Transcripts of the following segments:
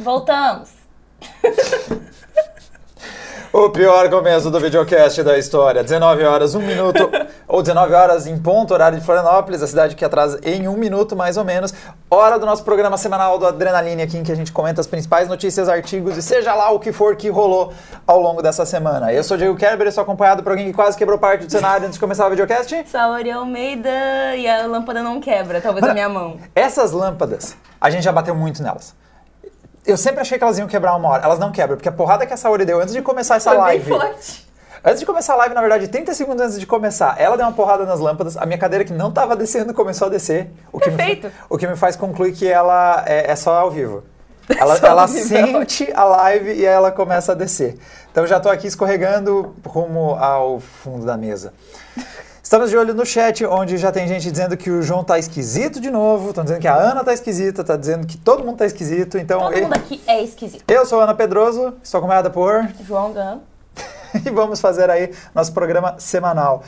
Voltamos. O pior começo do videocast da história. 19 horas, 1 minuto, ou 19 horas em ponto, horário de Florianópolis, a cidade que atrasa em um minuto mais ou menos. Hora do nosso programa semanal do Adrenaline aqui, em que a gente comenta as principais notícias, artigos e seja lá o que for que rolou ao longo dessa semana. Eu sou o Diego Kerber e sou acompanhado por alguém que quase quebrou parte do cenário antes de começar o videocast. Saori Almeida e a lâmpada não quebra, talvez a minha mão. Essas lâmpadas, a gente já bateu muito nelas. Eu sempre achei que elas iam quebrar uma hora. Elas não quebram, porque a porrada que a Saori deu antes de começar essa Foi live. bem forte. Antes de começar a live, na verdade, 30 segundos antes de começar, ela deu uma porrada nas lâmpadas. A minha cadeira que não estava descendo começou a descer. O que, me, Perfeito. fa- o que me faz concluir que ela é, é só ao vivo. Ela, ao ela vivo, é sente a live e aí ela começa a descer. Então já estou aqui escorregando rumo ao fundo da mesa. Estamos de olho no chat, onde já tem gente dizendo que o João tá esquisito de novo, estão dizendo que a Ana tá esquisita, tá dizendo que todo mundo tá esquisito. Então, Todo eu, mundo aqui é esquisito. eu sou a Ana Pedroso, estou acompanhada por João Gan. e vamos fazer aí nosso programa semanal.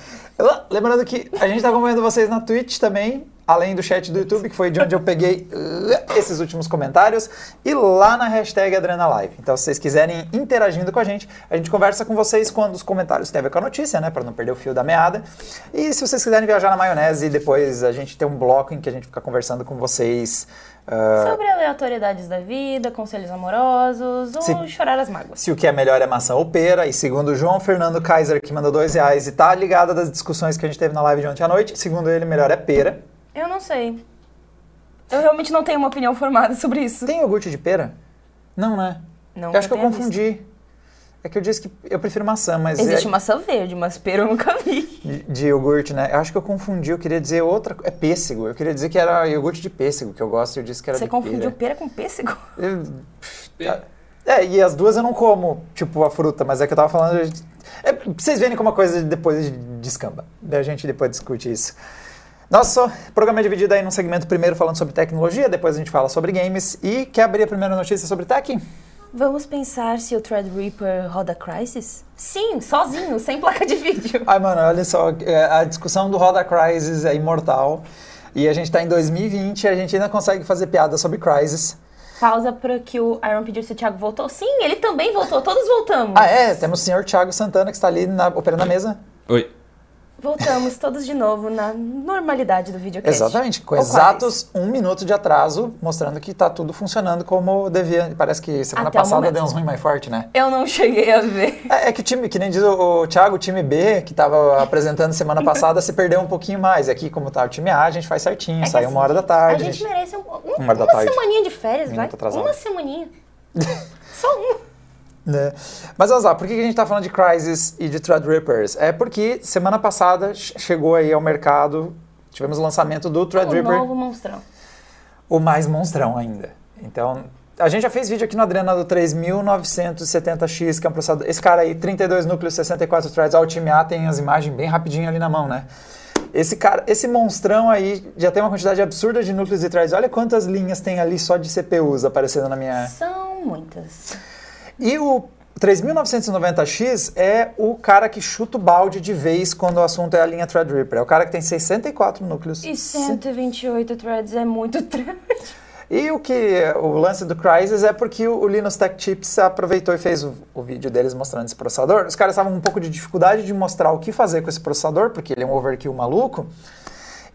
Lembrando que a gente está acompanhando vocês na Twitch também, além do chat do YouTube, que foi de onde eu peguei uh, esses últimos comentários, e lá na hashtag AdrenaLive. Então, se vocês quiserem interagindo com a gente, a gente conversa com vocês quando os comentários têm a ver com a notícia, né, para não perder o fio da meada. E se vocês quiserem viajar na maionese, depois a gente tem um bloco em que a gente fica conversando com vocês. uh, Sobre aleatoriedades da vida, conselhos amorosos ou chorar as mágoas. se o que é melhor é maçã ou pera. E segundo o João Fernando Kaiser, que mandou dois reais e tá ligado das discussões que a gente teve na live de ontem à noite, segundo ele, melhor é pera. Eu não sei. Eu realmente não tenho uma opinião formada sobre isso. Tem iogurte de pera? Não, né? Não eu acho que eu confundi. É que eu disse que eu prefiro maçã, mas Existe é maçã verde, mas pera eu nunca vi. de, de iogurte, né? Eu acho que eu confundi, eu queria dizer outra... É pêssego. Eu queria dizer que era iogurte de pêssego, que eu gosto, e eu disse que era Você de confundiu pera. pera com pêssego? Eu- É, e as duas eu não como, tipo, a fruta, mas é que eu tava falando. É, vocês verem como a coisa depois descamba. Daí a gente depois discute isso. Nosso programa é dividido aí num segmento primeiro falando sobre tecnologia, depois a gente fala sobre games. E quer abrir a primeira notícia sobre tech? Vamos pensar se o Threadripper roda Crysis? Sim, sozinho, sem placa de vídeo. Ai, mano, olha só, é, a discussão do Roda Crysis é imortal. E a gente tá em 2020 e a gente ainda consegue fazer piada sobre Crysis. Pausa para que o Iron pediu se o Thiago voltou. Sim, ele também voltou, todos voltamos. Ah, é? Temos o senhor Thiago Santana que está ali na, operando a mesa. Oi. Voltamos todos de novo na normalidade do videocast. Exatamente, com Ou quase exatos um minuto de atraso, mostrando que tá tudo funcionando como devia. Parece que semana Até passada deu uns ruim mais forte, né? Eu não cheguei a ver. É, é que o time, que nem diz o, Thiago, o time B, que tava apresentando semana passada, se perdeu um pouquinho mais. Aqui, como tá o time A, a gente faz certinho, É sai assim, uma hora da tarde. A gente merece um, um- Uma uma semaninha de férias, vai. Minuto atrasado. Uma semaninha. Só uma. Né? Mas vamos lá, por que a gente tá falando de Crysis e de Threadrippers? É porque semana passada che- chegou aí ao mercado, tivemos o lançamento do O Threadripper. novo monstrão. o mais monstrão ainda. Então, a gente já fez vídeo aqui no Adrena do 3970X, que é um processador. Esse cara aí, 32 núcleos, 64 threads, o time A tem as imagens bem rapidinho ali na mão, né? Esse cara, esse monstrão aí já tem uma quantidade absurda de núcleos e threads. Olha quantas linhas tem ali só de CPUs aparecendo na minha. São muitas. E o 3990X é o cara que chuta o balde de vez quando o assunto é a linha Threadripper. É o cara que tem 64 núcleos. E 128 threads é muito thread. E o que o lance do Crysis é porque o, Linux Tech Tips aproveitou e fez o, o vídeo deles mostrando esse processador. Os caras estavam com um pouco de dificuldade de mostrar o que fazer com esse processador, porque ele é um overkill maluco.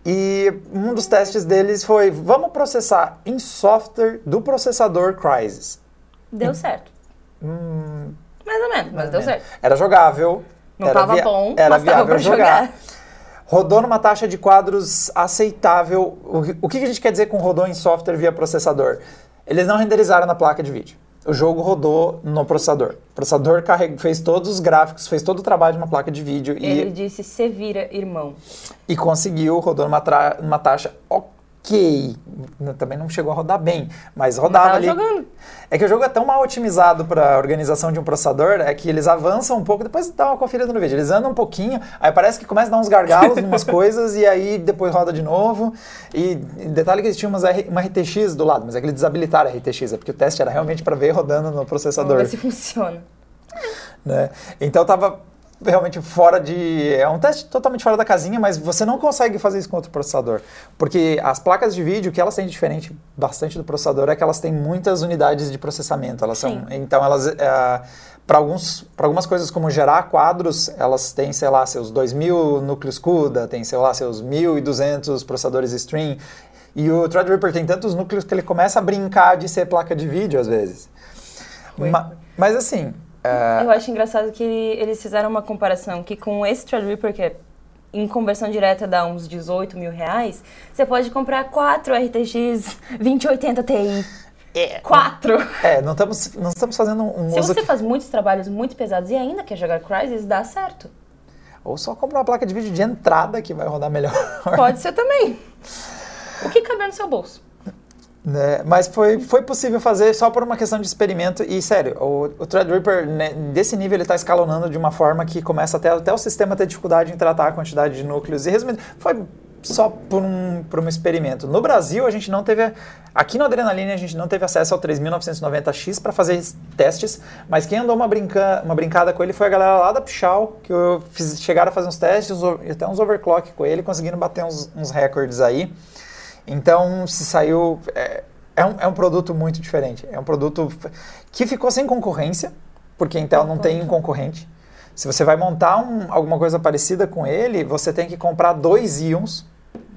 E um dos testes deles foi: vamos processar em software do processador Crysis. Deu certo. Mais ou menos, mas deu certo. Era jogável. Não era tava bom, era mas tava viável pra jogar. jogar. Rodou numa taxa de quadros aceitável. O, que- o que a gente quer dizer com rodou em software via processador? Eles não renderizaram na placa de vídeo. O jogo rodou no processador. O processador carreg- fez todos os gráficos, fez todo o trabalho de uma placa de vídeo Ele e, disse, se vira, irmão. e conseguiu, rodou numa, numa taxa ok. N- Também não chegou a rodar bem, mas rodava tava ali. jogando. É que o jogo é tão mal otimizado para organização de um processador, é que eles avançam um pouco, depois dá uma conferida no vídeo. Eles andam um pouquinho, aí parece que começa a dar uns gargalos em umas coisas e aí depois roda de novo. E detalhe que eles tinham umas R- uma RTX do lado, mas é que eles desabilitaram a RTX, é porque o teste era realmente para ver rodando no Vamos processador. ver se funciona. né? Então tava realmente fora de. É um teste totalmente fora da casinha, mas você não consegue fazer isso com outro processador. Porque as placas de vídeo, o que elas têm de diferente bastante do processador é que elas têm muitas unidades de processamento. Elas Sim. são. Então elas. É, para algumas coisas como gerar quadros, elas têm, sei lá, seus 2.000 núcleos CUDA, tem, sei lá, seus 1.200 processadores stream. E o Threadripper tem tantos núcleos que ele começa a brincar de ser placa de vídeo às vezes. Ma mas assim, é... Eu acho engraçado que eles fizeram uma comparação que com esse Threadripper, que é em conversão direta dá uns 18 mil reais, você pode comprar quatro RTX 2080 Ti. É, Quatro! É, não estamos, não estamos fazendo um Se uso você faz muitos trabalhos muito pesados e ainda quer jogar Crysis, dá certo. Ou só comprar uma placa de vídeo de entrada que vai rodar melhor. Pode ser também. O que cabe no seu bolso? Né? Mas foi, foi possível fazer só por uma questão de experimento. E, sério, o, o Threadripper, né, desse nível, ele está escalonando de uma forma que começa até, até o sistema ter dificuldade em tratar a quantidade de núcleos. E, resumindo, foi só por um, por um experimento. No Brasil, a gente não teve. Aqui no Adrenaline, a gente não teve acesso ao 3990X para fazer testes, mas quem andou uma, brinca, uma brincada com ele foi a galera lá da Pichal, que fiz, chegaram a fazer uns testes, até uns overclock com ele, conseguiram bater uns, uns recordes aí. Então, se saiu. É, é, um, é um produto muito diferente. É um produto que ficou sem concorrência, porque a Intel não tem um concorrente. Se você vai montar um, alguma coisa parecida com ele, você tem que comprar dois íons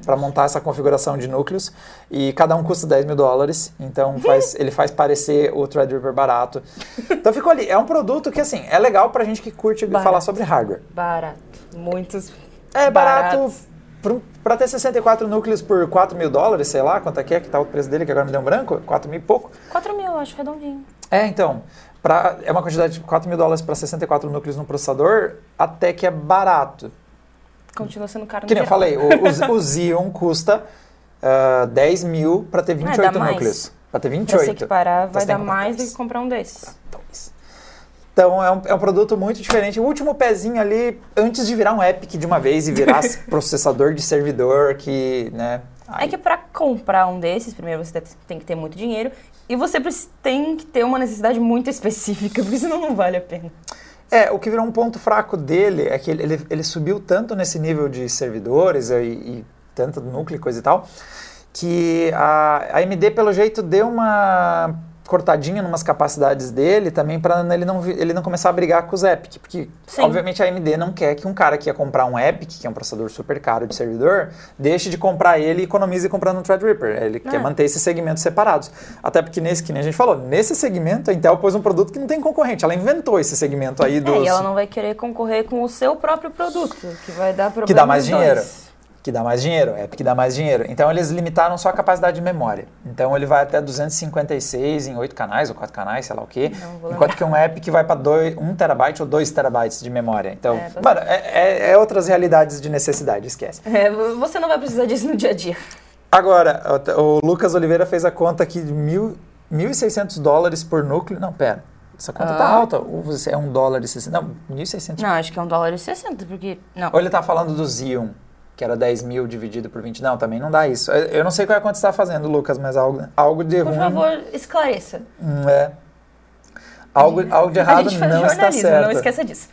para montar essa configuração de núcleos e cada um custa 10 mil dólares, então faz, ele faz parecer o Threadripper barato. Então ficou ali. É um produto que, assim, é legal para gente que curte barato. falar sobre hardware. Barato. Muitos. É barato para ter 64 núcleos por 4 mil dólares, sei lá quanto é que é, que tá o preço dele, que agora me deu um branco, 4 mil e pouco. 4 mil, acho redondinho. É, então. Pra, é uma quantidade de 4 mil dólares para 64 núcleos no processador, até que é barato. Continua sendo caro Que nem eu falei, o, o, o Xeon custa uh, 10 mil para ter 28 é, núcleos. Para ter 28. Pra se equiparar, vai dar mais do que comprar um desses. Então é um, é um produto muito diferente. O último pezinho ali, antes de virar um Epic de uma vez e virar processador de servidor, que, né? Aí... É que para comprar um desses, primeiro você tem que ter muito dinheiro e você tem que ter uma necessidade muito específica, porque senão não vale a pena. É, o que virou um ponto fraco dele é que ele, ele, ele subiu tanto nesse nível de servidores e, e tanto núcleo e coisa e tal, que a, a AMD, pelo jeito, deu uma cortadinha numas capacidades dele também para ele não, ele não começar a brigar com os Epic. Porque, Sim. obviamente, a AMD não quer que um cara que ia comprar um Epic, que é um processador super caro de servidor, deixe de comprar ele e economize comprando um Threadripper. Ele é. quer manter esses segmentos separados. Até porque, nesse que nem a gente falou, nesse segmento, a Intel pôs um produto que não tem concorrente. Ela inventou esse segmento aí dos... É, e ela não vai querer concorrer com o seu próprio produto, que vai dar problema Que dá mais dinheiro. Dois que dá mais dinheiro, é porque dá mais dinheiro. Então eles limitaram só a capacidade de memória. Então ele vai até 256 em 8 canais ou 4 canais, sei lá o quê. Enquanto que um app que vai para 1 terabyte ou 2 terabytes de memória. Então, é, mano, é, é, é, outras realidades de necessidade, esquece. É, você não vai precisar disso no dia a dia. Agora, o, o Lucas Oliveira fez a conta aqui de mil, 1.600 dólares por núcleo. Não, pera. Essa conta ah. tá alta. Ou é um dólar e 60? Não, 1.600. Não, acho que é um dólar e 60, porque... Não. Ou ele tá falando do Xeon que era 10 mil dividido por 20. Não, também não dá isso. Eu não sei qual é conta você está fazendo, Lucas, mas algo, algo de por ruim... Por favor, esclareça. Hum, é. Algo, algo de errado não está certo. Não esqueça disso.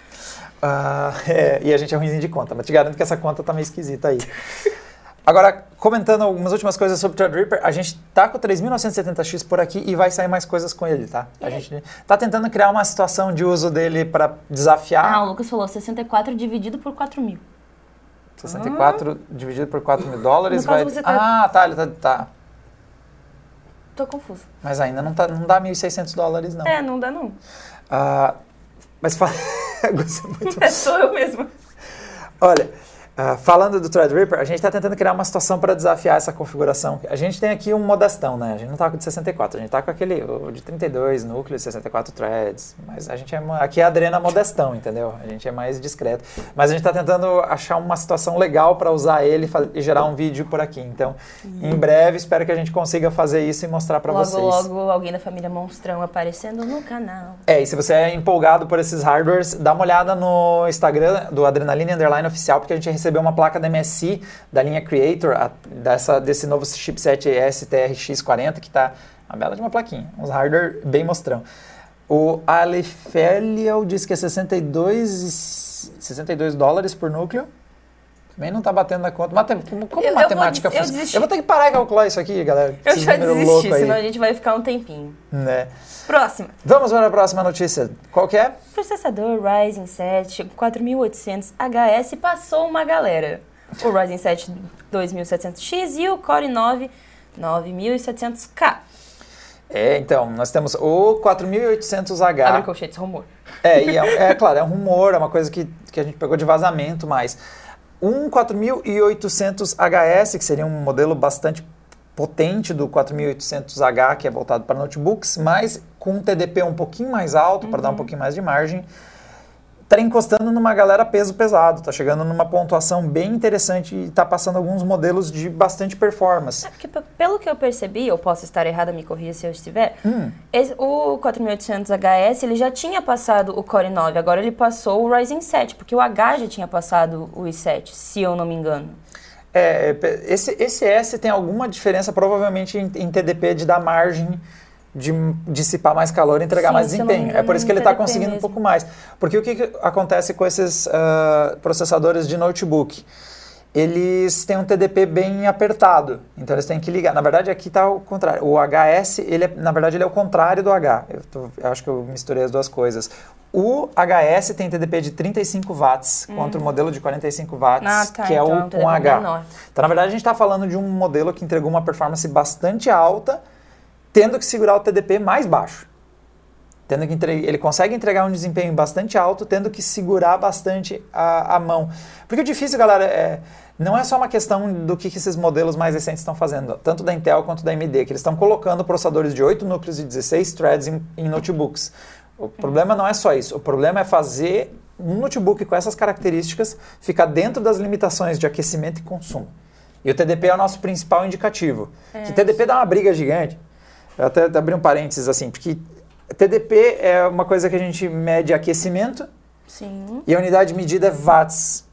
Ah, é, e a gente é ruimzinho de conta, mas te garanto que essa conta tá meio esquisita aí. Agora, comentando algumas últimas coisas sobre o Threadripper, a gente tá com o 3970X por aqui e vai sair mais coisas com ele, tá? A gente tá tentando criar uma situação de uso dele para desafiar. Ah, o Lucas falou 64 dividido por 4 mil. 64 ah. dividido por 4 mil dólares vai. Tá... Ah, tá, ele tá, tá. Tô confuso. Mas ainda não, tá, não dá 1.600 dólares, não. É, não dá, não. Ah, mas fala. muito... É, sou eu mesma. Olha, Uh, falando do Threadripper, a gente está tentando criar uma situação para desafiar essa configuração. A gente tem aqui um modestão, né? A gente não está com o de 64, a gente está com aquele o de 32 núcleos, 64 threads. Mas a gente é aqui é a Adrena modestão, entendeu? A gente é mais discreto. Mas a gente está tentando achar uma situação legal para usar ele e gerar um vídeo por aqui. Então, uhum. em breve, espero que a gente consiga fazer isso e mostrar para vocês. Logo, logo, alguém da família Monstrão aparecendo no canal. É, e se você é empolgado por esses hardwares, dá uma olhada no Instagram do Adrenaline Underline Oficial, porque a gente recebeu uma placa da MSI, da linha Creator, a, dessa, desse novo chipset STRX40, que está uma bela de uma plaquinha, uns hardware bem mostrão. O Alefeliel diz que é 62 62 dólares por núcleo. Também não tá batendo na conta. Mate, como como Eu- eu matemática vou- eu funciona? desisti. Eu vou ter que parar e calcular isso aqui, galera. Eu já desisti, aí. senão a gente vai ficar um tempinho. Né? Próxima. Vamos para a próxima notícia. Qual que é? Processador Ryzen 7 4800 HS passou uma galera. O Ryzen 7 2700X e o Core 9 9700K. É, então, nós temos o 4800H. Abre colchetes, rumor. É, é, é claro, é um rumor, é uma coisa que, que a gente pegou de vazamento, mas um 4800HS, que seria um modelo bastante potente do 4800H, que é voltado para notebooks, mas com um TDP um pouquinho mais alto, para dar um pouquinho mais de margem, está encostando numa galera peso pesado, está chegando numa pontuação bem interessante e está passando alguns modelos de bastante performance. É porque, pelo que eu percebi, eu posso estar errada, me corrija se eu estiver, Hum. esse- o 4800HS ele já tinha passado o Core 9, agora ele passou o Ryzen 7, porque o H já tinha passado o i7, se eu não me engano. É, esse, esse S tem alguma diferença, provavelmente, em, em TDP de dar margem de dissipar mais calor e entregar Sim, mais se eu não desempenho. É por isso que é ele está conseguindo um mesmo. pouco mais. Porque o que, que acontece com esses ah, processadores de notebook? Eles têm um TDP bem apertado, então eles têm que ligar. Na verdade, aqui está o contrário. O HS, ele é, na verdade, ele é o contrário do H. Eu, tô- eu acho que eu misturei as duas coisas. O HS tem TDP de 35 watts contra o modelo de 45 watts, Ah, tá, que é então é um o TDP com H. menor. Então, na verdade, a gente está falando de um modelo que entregou uma performance bastante alta, tendo que segurar o TDP mais baixo. Tendo que entre- ele consegue entregar um desempenho bastante alto, tendo que segurar bastante a, a mão. Porque o difícil, galera, é, não é só uma questão do que, que esses modelos mais recentes estão fazendo, tanto da Intel quanto da AMD, que eles estão colocando processadores de 8 núcleos e 16 threads em, em notebooks. O problema não é só isso, o problema é fazer um notebook com essas características ficar dentro das limitações de aquecimento e consumo. E o TDP é o nosso principal indicativo. Que TDP dá uma briga gigante. Eu até abri um parênteses assim, porque TDP é uma coisa que a gente mede aquecimento Sim. e a unidade de medida é watts.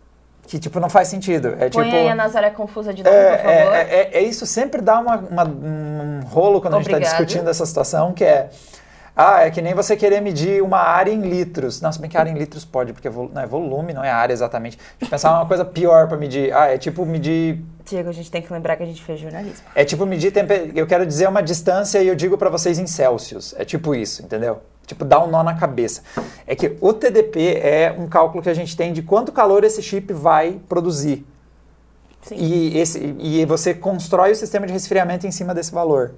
Que, tipo, não faz sentido. É Põe tipo... aí a Nazaré confusa de novo, É, por favor. é, é, é isso sempre dá uma, uma- um rolo quando a gente está discutindo essa situação, que é. Ah, é que nem você querer medir uma área em litros. Não, se bem que área em litros pode, porque vol- não é volume, não é área exatamente. Deixa eu pensar uma coisa pior para medir. Ah, é tipo medir. Diego, a gente tem que lembrar que a gente fez jornalismo. É tipo medir temper... Eu quero dizer uma distância e eu digo para vocês em Celsius. É tipo isso, entendeu? Tipo, dá um nó na cabeça. É que o TDP é um cálculo que a gente tem de quanto calor esse chip vai produzir. Sim. E, esse, e você constrói o sistema de resfriamento em cima desse valor.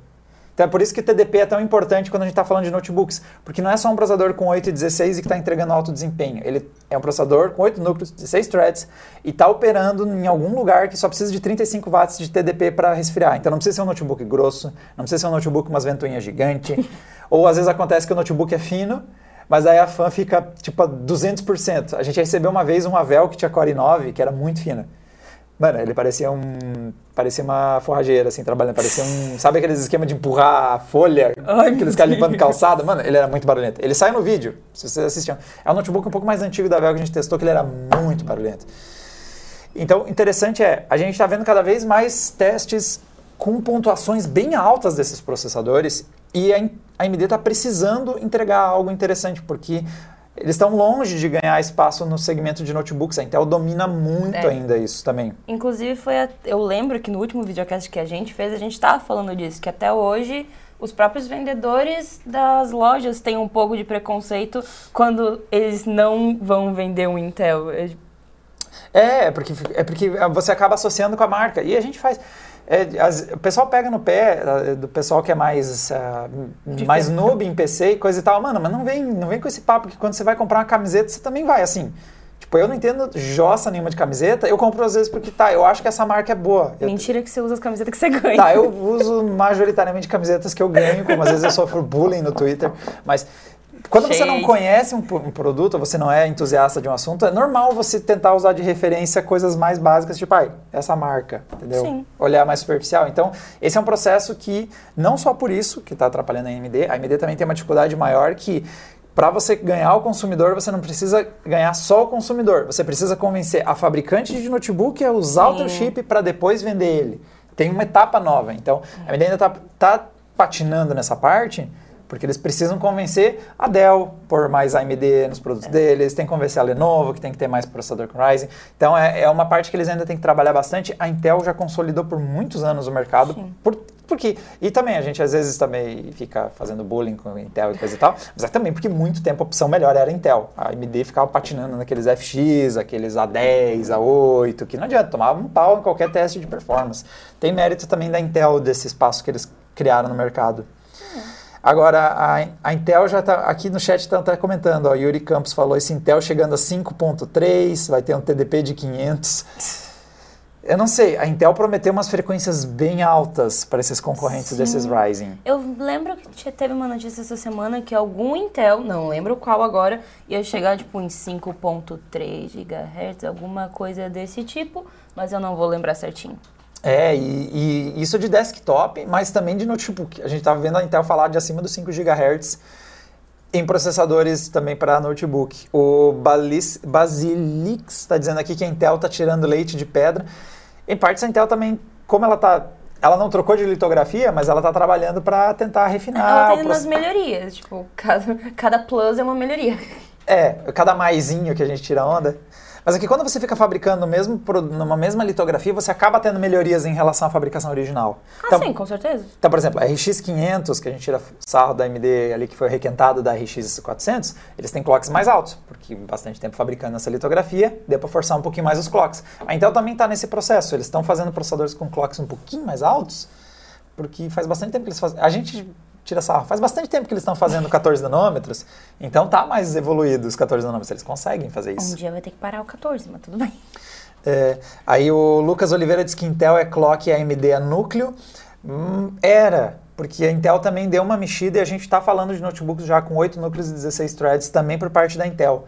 Então é por isso que o TDP é tão importante quando a gente está falando de notebooks, porque não é só um processador com 8 e 16 e que está entregando alto desempenho. Ele é um processador com 8 núcleos, 16 threads e está operando em algum lugar que só precisa de 35 watts de TDP para resfriar. Então não precisa ser um notebook grosso, não precisa ser um notebook com umas ventoinhas gigantes. Ou às vezes acontece que o notebook é fino, mas aí a fan fica tipo a 200%. A gente recebeu uma vez um Avel que tinha Core 9, que era muito fina. Mano, ele parecia um. Parecia uma forrageira, assim, trabalhando. Parecia um. Sabe aqueles esquemas de empurrar a folha? Ai, aqueles caras limpando calçada? Mano, ele era muito barulhento. Ele sai no vídeo, se vocês assistiam. É um notebook um pouco mais antigo da Vel que a gente testou, que ele era muito barulhento. Então, interessante é, a gente está vendo cada vez mais testes com pontuações bem altas desses processadores e a a AMD está precisando entregar algo interessante, porque eles estão longe de ganhar espaço no segmento de notebooks. A Intel domina muito É. ainda isso também. Inclusive, foi a- eu lembro que no último videocast que a gente fez, a gente estava falando disso, que até hoje os próprios vendedores das lojas têm um pouco de preconceito quando eles não vão vender um Intel. É, É, porque, é porque você acaba associando com a marca. E a gente faz. É, as- o pessoal pega no pé ah, do pessoal que é mais, ah, mais noob em PC e coisa e tal. Mano, mas não vem, não vem com esse papo que quando você vai comprar uma camiseta, você também vai assim. Tipo, eu não entendo jossa nenhuma de camiseta. Eu compro às vezes porque, tá, eu acho que essa marca é boa. Eu- Mentira que você usa as camisetas que você ganha. Tá, eu uso majoritariamente camisetas que eu ganho, como às vezes eu sofro bullying no Twitter, mas quando você não conhece um, um produto, você não é entusiasta de um assunto, é normal você tentar usar de referência coisas mais básicas, tipo, ai, essa marca, entendeu? Sim. Olhar mais superficial. Então, esse é um processo que, não só por isso que está atrapalhando a AMD, a AMD também tem uma dificuldade maior que para você ganhar o consumidor, você não precisa ganhar só o consumidor. Você precisa convencer a fabricante de notebook a usar o teu Sim. chip para depois vender ele. Tem uma etapa nova. Então, a AMD ainda está patinando nessa parte, porque eles precisam convencer a Dell por mais AMD nos produtos é. deles, tem que convencer a Lenovo que tem que ter mais processador com Ryzen. Então é, é, uma parte que eles ainda têm que trabalhar bastante. A Intel já consolidou por muitos anos o mercado, por, porque e também a gente às vezes também fica fazendo bullying com Intel e coisa e tal, mas é também porque muito tempo a opção melhor era Intel. A AMD ficava patinando naqueles FX, aqueles A10, A8, que não adianta, tomava um pau em qualquer teste de performance. Tem mérito também da Intel desse espaço que eles criaram no mercado. Agora, a, a Intel já está aqui no chat está tá comentando, ó, Yuri Campos falou esse Intel chegando a 5.3, vai ter um TDP de 500. Eu não sei, a Intel prometeu umas frequências bem altas para esses concorrentes Sim. desses Ryzen. Eu lembro que teve uma notícia essa semana que algum Intel, não lembro qual agora, ia chegar tipo em 5.3 GHz, alguma coisa desse tipo, mas eu não vou lembrar certinho. É, e, e, isso de desktop, mas também de notebook. A gente estava vendo a Intel falar de acima dos 5 GHz em processadores também para notebook. O Balis, Basilix está dizendo aqui que a Intel está tirando leite de pedra. Em parte, a Intel também, como ela está ela não trocou de litografia, mas ela está trabalhando para tentar refinar. Ela tem umas melhorias, tipo, cada, cada plus é uma melhoria. É, cada maisinho que a gente tira onda. Mas aqui, quando você fica fabricando mesmo, numa mesma litografia, você acaba tendo melhorias em relação à fabricação original. Ah, então, sim, com certeza. Então, por exemplo, a RX 500, que a gente tira sarro da AMD ali, que foi requentado da RX 400, eles têm clocks mais altos, porque bastante tempo fabricando essa litografia, deu para forçar um pouquinho mais os clocks. A Intel também está nesse processo, eles estão fazendo processadores com clocks um pouquinho mais altos, porque faz bastante tempo que eles fazem. A gente tira sarro. Faz bastante tempo que eles estão fazendo 14 nanômetros, então tá mais evoluído os 14 nanômetros, eles conseguem fazer isso. Um dia vai ter que parar o 14, mas tudo bem. É, aí o Lucas Oliveira diz que Intel é clock e AMD é núcleo. Hum, era, porque a Intel também deu uma mexida e a gente está falando de notebooks já com 8 núcleos e 16 threads também por parte da Intel.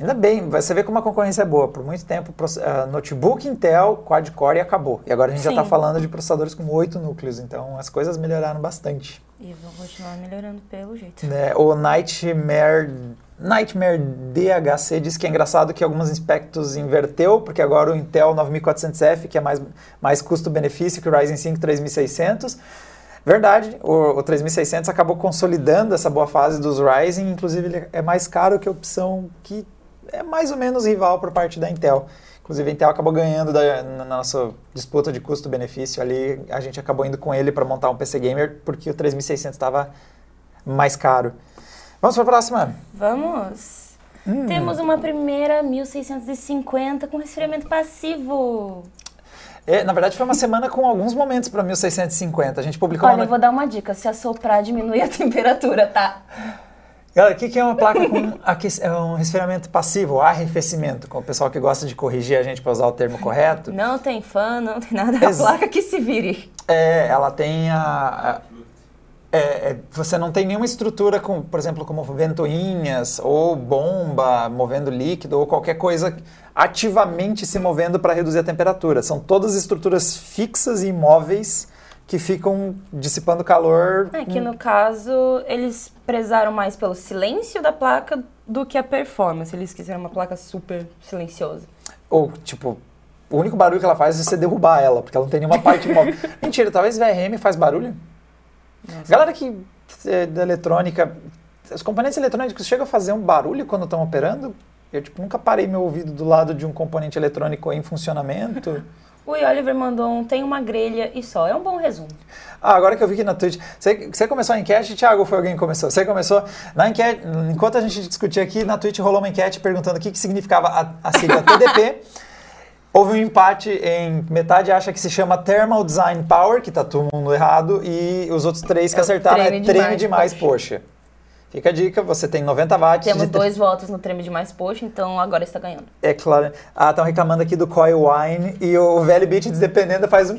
Ainda bem, você vê como a concorrência é boa. Por muito tempo, uh, notebook Intel, quad-core e acabou. E agora a gente Sim. já está falando de processadores com oito núcleos, então as coisas melhoraram bastante. E vão continuar melhorando pelo jeito. Né? O Nightmare, Nightmare DHC diz que é engraçado que alguns aspectos inverteu, porque agora o Intel 9400F, que é mais, mais custo-benefício que o Ryzen 5 3600, Verdade, o, o 3600 acabou consolidando essa boa fase dos Ryzen, inclusive ele é mais caro que a opção que é mais ou menos rival por parte da Intel. Inclusive, a Intel acabou ganhando da, na nossa disputa de custo-benefício ali. A gente acabou indo com ele para montar um PC Gamer, porque o 3600 estava mais caro. Vamos para a próxima? Vamos. Hum. Temos uma primeira 1650 com resfriamento passivo. É, na verdade, foi uma semana com alguns momentos para 1650. A gente publicou Olha, uma... eu vou dar uma dica. Se assoprar, diminui a temperatura, tá? Galera, o que, que é uma placa com é um resfriamento passivo, arrefecimento, com o pessoal que gosta de corrigir a gente para usar o termo correto? Não tem fã, não tem nada, é a placa que se vire. É, ela tem a, a é, é, você não tem nenhuma estrutura, com, por exemplo, como ventoinhas ou bomba movendo líquido ou qualquer coisa ativamente se movendo para reduzir a temperatura. São todas estruturas fixas e imóveis que ficam dissipando calor. É que no caso eles prezaram mais pelo silêncio da placa do que a performance. Eles quiseram uma placa super silenciosa. Ou, tipo, o único barulho que ela faz é você derrubar ela, porque ela não tem nenhuma parte móvel. Mentira, talvez VRM faz barulho? Nossa. Galera que é da eletrônica, os componentes eletrônicos chegam a fazer um barulho quando estão operando? Eu tipo, nunca parei meu ouvido do lado de um componente eletrônico em funcionamento. O Oliver mandou um tem uma grelha e só. É um bom resumo. Ah, agora que eu vi aqui na Twitch. Você, você começou a enquete, Thiago, foi alguém que começou? Você começou. Na enquete, enquanto a gente discutia aqui, na Twitch rolou uma enquete perguntando o que, que significava a, a sigla TDP. Houve um empate em metade acha que se chama Thermal Design Power, que tá todo mundo errado, e os outros três que é acertaram treme é treme demais, demais poxa. poxa. Fica a dica, você tem 90 watts. Temos de... dois votos no treme de mais poxa, então agora está ganhando. É claro. Ah, estão reclamando aqui do Coil Wine e o velho beat dependendo faz um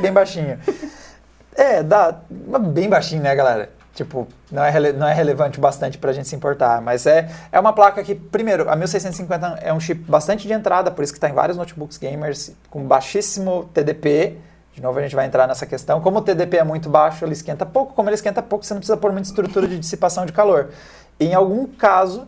bem baixinho. é, dá bem baixinho, né, galera? Tipo, não é, não é relevante bastante para a gente se importar, mas é, é uma placa que, primeiro, a 1650 é um chip bastante de entrada, por isso que está em vários notebooks gamers com baixíssimo TDP, de novo, a gente vai entrar nessa questão. Como o TDP é muito baixo, ele esquenta pouco. Como ele esquenta pouco, você não precisa pôr muita estrutura de dissipação de calor. Em algum caso,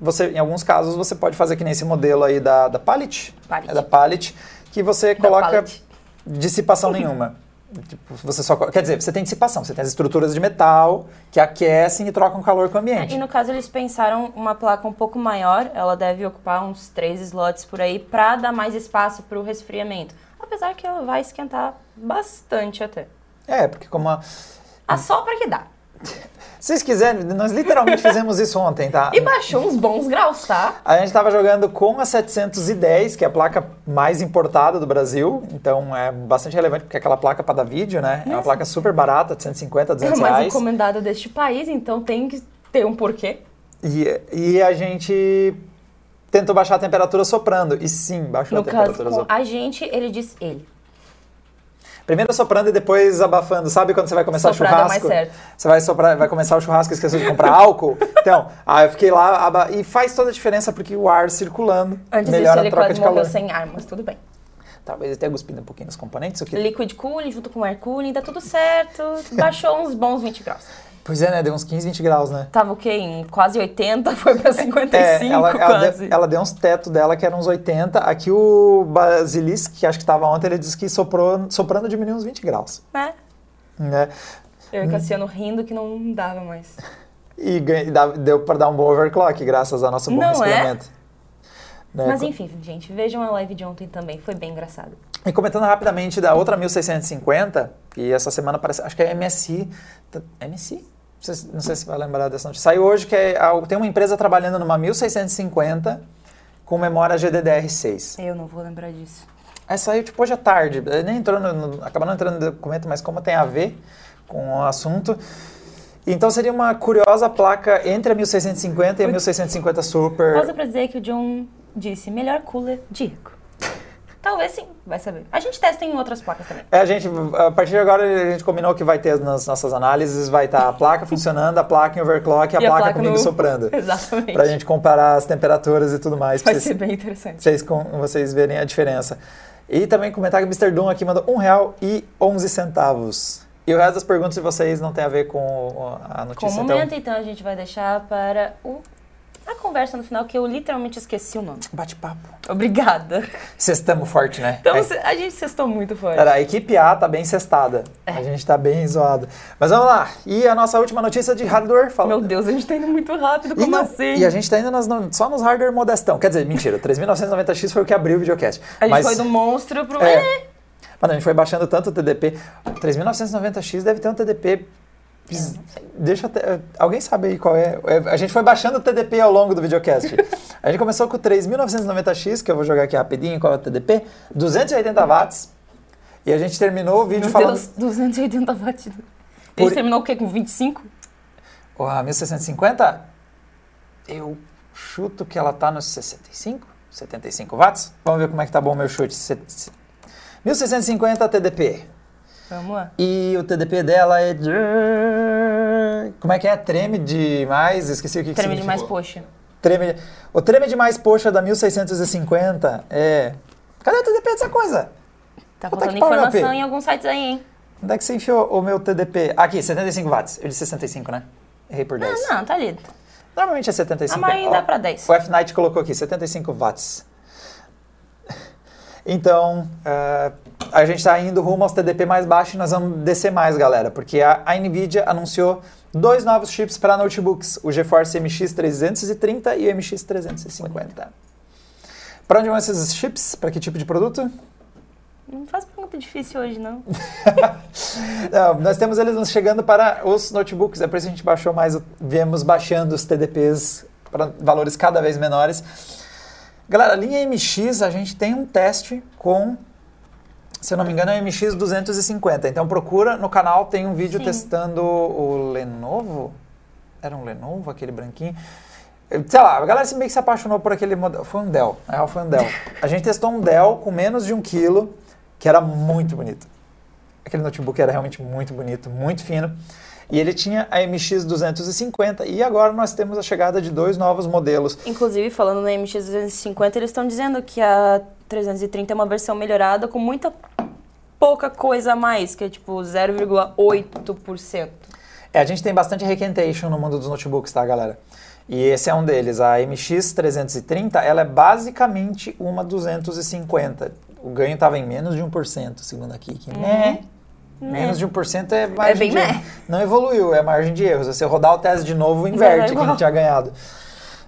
você, em alguns casos, você pode fazer que nem esse modelo aí da, da Pallet. Pallet. É da Pallet, que você da coloca Pallet. dissipação nenhuma. Tipo, você só, quer dizer, você tem dissipação, você tem as estruturas de metal que aquecem e trocam calor com o ambiente. E no caso eles pensaram uma placa um pouco maior, ela deve ocupar uns três slots por aí para dar mais espaço para o resfriamento. Apesar que ela vai esquentar bastante até. É, porque como a... A sopra que dá. Se vocês quiserem, nós literalmente fizemos isso ontem, tá? E baixou uns bons graus, tá? A gente estava jogando com a 710, que é a placa mais importada do Brasil, então é bastante relevante porque é aquela placa para dar vídeo, né? É uma placa super barata, de 150, 200 É a mais reais. encomendada deste país, então tem que ter um porquê. E, e a gente tentou baixar a temperatura soprando. E sim, baixou No a caso, temperatura soprando. a gente, ele diz ele. Primeiro soprando e depois abafando. Sabe quando você vai começar Soprado é o mais churrasco? certo. Você vai soprar, vai começar o churrasco e esqueceu de comprar álcool? Então, aí eu fiquei lá aba- e faz toda a diferença porque o ar circulando Antes melhora disso, a troca de calor. morreu sem ar, mas tudo bem. Talvez eu tenha cuspido um pouquinho nos componentes. O que... Liquid cooling junto com air cooling, dá tudo certo. Baixou uns bons 20 graus. Pois é, né? Deu uns 15, 20 graus, né? Tava o quê? Em quase 80, foi pra 55 É, ela, ela, quase. deu, ela deu uns tetos dela que eram uns 80. Aqui o Basilis, que acho que estava ontem, ele disse que soprou, soprando diminuiu uns 20 graus. Né? Né? Eu e Cassiano rindo que não dava mais. E, deu para dar um bom overclock, graças ao nosso bom Não é? Né? Mas enfim, gente, vejam a live de ontem também, foi bem engraçado. E comentando rapidamente da outra 1650, e essa semana parece, acho que é MSI. MSI? Não sei, se- vai lembrar dessa notícia. Saiu hoje que é, tem uma empresa trabalhando numa 1650 com memória GDDR6. Eu não vou lembrar disso. Essa saiu tipo hoje à tarde, nem entrou no, acabou não entrando no documento, mas como tem a ver com o assunto. Então seria uma curiosa placa entre a 1650 e a 1650 Super. Pausa pra dizer que o John disse melhor cooler Diego. Talvez sim, vai saber. A gente testa em outras placas também. É, a gente, a partir de agora, a gente combinou que vai ter nas nossas análises, vai estar a placa funcionando, a placa em overclock e a, E placa, comigo no- soprando. Exatamente. Pra gente comparar as temperaturas e tudo mais. Vai vocês, ser bem interessante. vocês, com- vocês verem a diferença. E também comentar que o Mr. Doom aqui mandou R$ 1,11. E o resto das perguntas de vocês não tem a ver com a Com notícia. o momento, então, a gente vai deixar para o, a conversa no final, que eu literalmente esqueci o nome. Bate-papo. Obrigada. Cestamos forte, né? Então, É. a gente cestou muito forte. Era, a equipe A tá bem cestada. É. A gente tá bem zoado. Mas vamos lá. E a nossa última notícia de hardware. Fala... Meu Deus, a gente tá indo muito rápido, E, como não- assim? e a gente tá indo nas- só nos hardware modestão. Quer dizer, mentira, o 3990X foi o que abriu o videocast. A gente Mas, foi do monstro pro... É. Mano, a gente foi baixando tanto o TDP. O 3990X deve ter um TDP. Sei. Deixa eu ter- Alguém sabe aí qual é? É, A gente foi baixando o TDP ao longo do videocast. a gente começou com o 3990X, que eu vou jogar aqui rapidinho qual é o TDP, 280 watts. E a gente terminou o vídeo Meu falando. Deus, 280 watts. A Por- gente terminou o quê? Com 25? Ó, A 1650, eu chuto que ela tá nos 65, 75 watts. Vamos ver como é que tá bom o meu chute. Se- se- 1650 TDP. Vamos lá. E o TDP dela é de... Como é que é? Treme demais? Esqueci o que, Treme demais, poxa. Treme... O treme demais, poxa, da 1650 é... Cadê o TDP dessa coisa? Tá faltando informação em alguns sites aí, hein? Onde é que você enfiou o meu TDP? Aqui, 75 watts. Eu disse 65, né? Errei por 10. Ah, não, tá lido. Normalmente é A 75. maioria Ó, dá pra 10. O F-Night colocou aqui, 75 watts. Então, eh, a gente está indo rumo aos TDP mais baixos e nós vamos descer mais, galera, porque a, a NVIDIA anunciou dois novos chips para notebooks, o GeForce MX 330 e o MX 350. Para onde vão esses chips? Para que tipo de produto? Não faz pergunta difícil hoje, não. Não, nós temos eles chegando para os notebooks, é por isso que a gente baixou mais, viemos baixando os TDPs para valores cada vez menores. Galera, a linha MX, a gente tem um teste com, se eu não me engano, é MX 250. Então procura no canal, tem um vídeo Sim. testando o Lenovo. Era um Lenovo, aquele branquinho. Sei lá, a galera meio que se apaixonou por aquele modelo. Foi um Dell, na real foi um Dell. A gente testou um Dell com menos de um quilo, que era muito bonito. Aquele notebook era realmente muito bonito, muito fino. E ele tinha a MX 250 e agora nós temos a chegada de dois novos modelos. Inclusive, falando no MX 250, eles estão dizendo que a 330 é uma versão melhorada com muita pouca coisa a mais, que é tipo 0,8%. É, a gente tem bastante requentation no mundo dos notebooks, tá, galera? E esse é um deles. A MX 330, ela é basicamente uma 250. O ganho estava em menos de 1%, segundo a Kik. Né? Menos de 1% é margem bem de erro. Não evoluiu, é margem de erro. Se você rodar o teste de novo, inverte igual. quem tinha ganhado.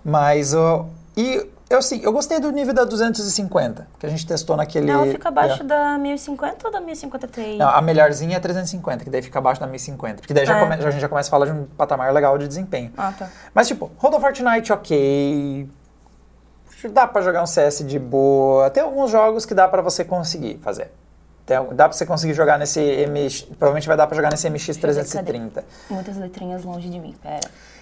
Mas, ó, e eu, sim, eu gostei do nível da 250, que a gente testou naquele... Ela fica abaixo é. da 1050 ou da 1050 Ti? Não, a melhorzinha é 350, que daí fica abaixo da 1050. Porque daí já É. come- a gente já começa a falar de um patamar legal de desempenho. Ah, tá. Mas, tipo, rodou Fortnite, ok. Dá pra jogar um CS de boa. Tem alguns jogos que dá pra você conseguir fazer. Tem, dá pra você conseguir jogar nesse MX... Provavelmente vai dar pra jogar nesse MX330. Muitas letrinhas longe de mim, pera.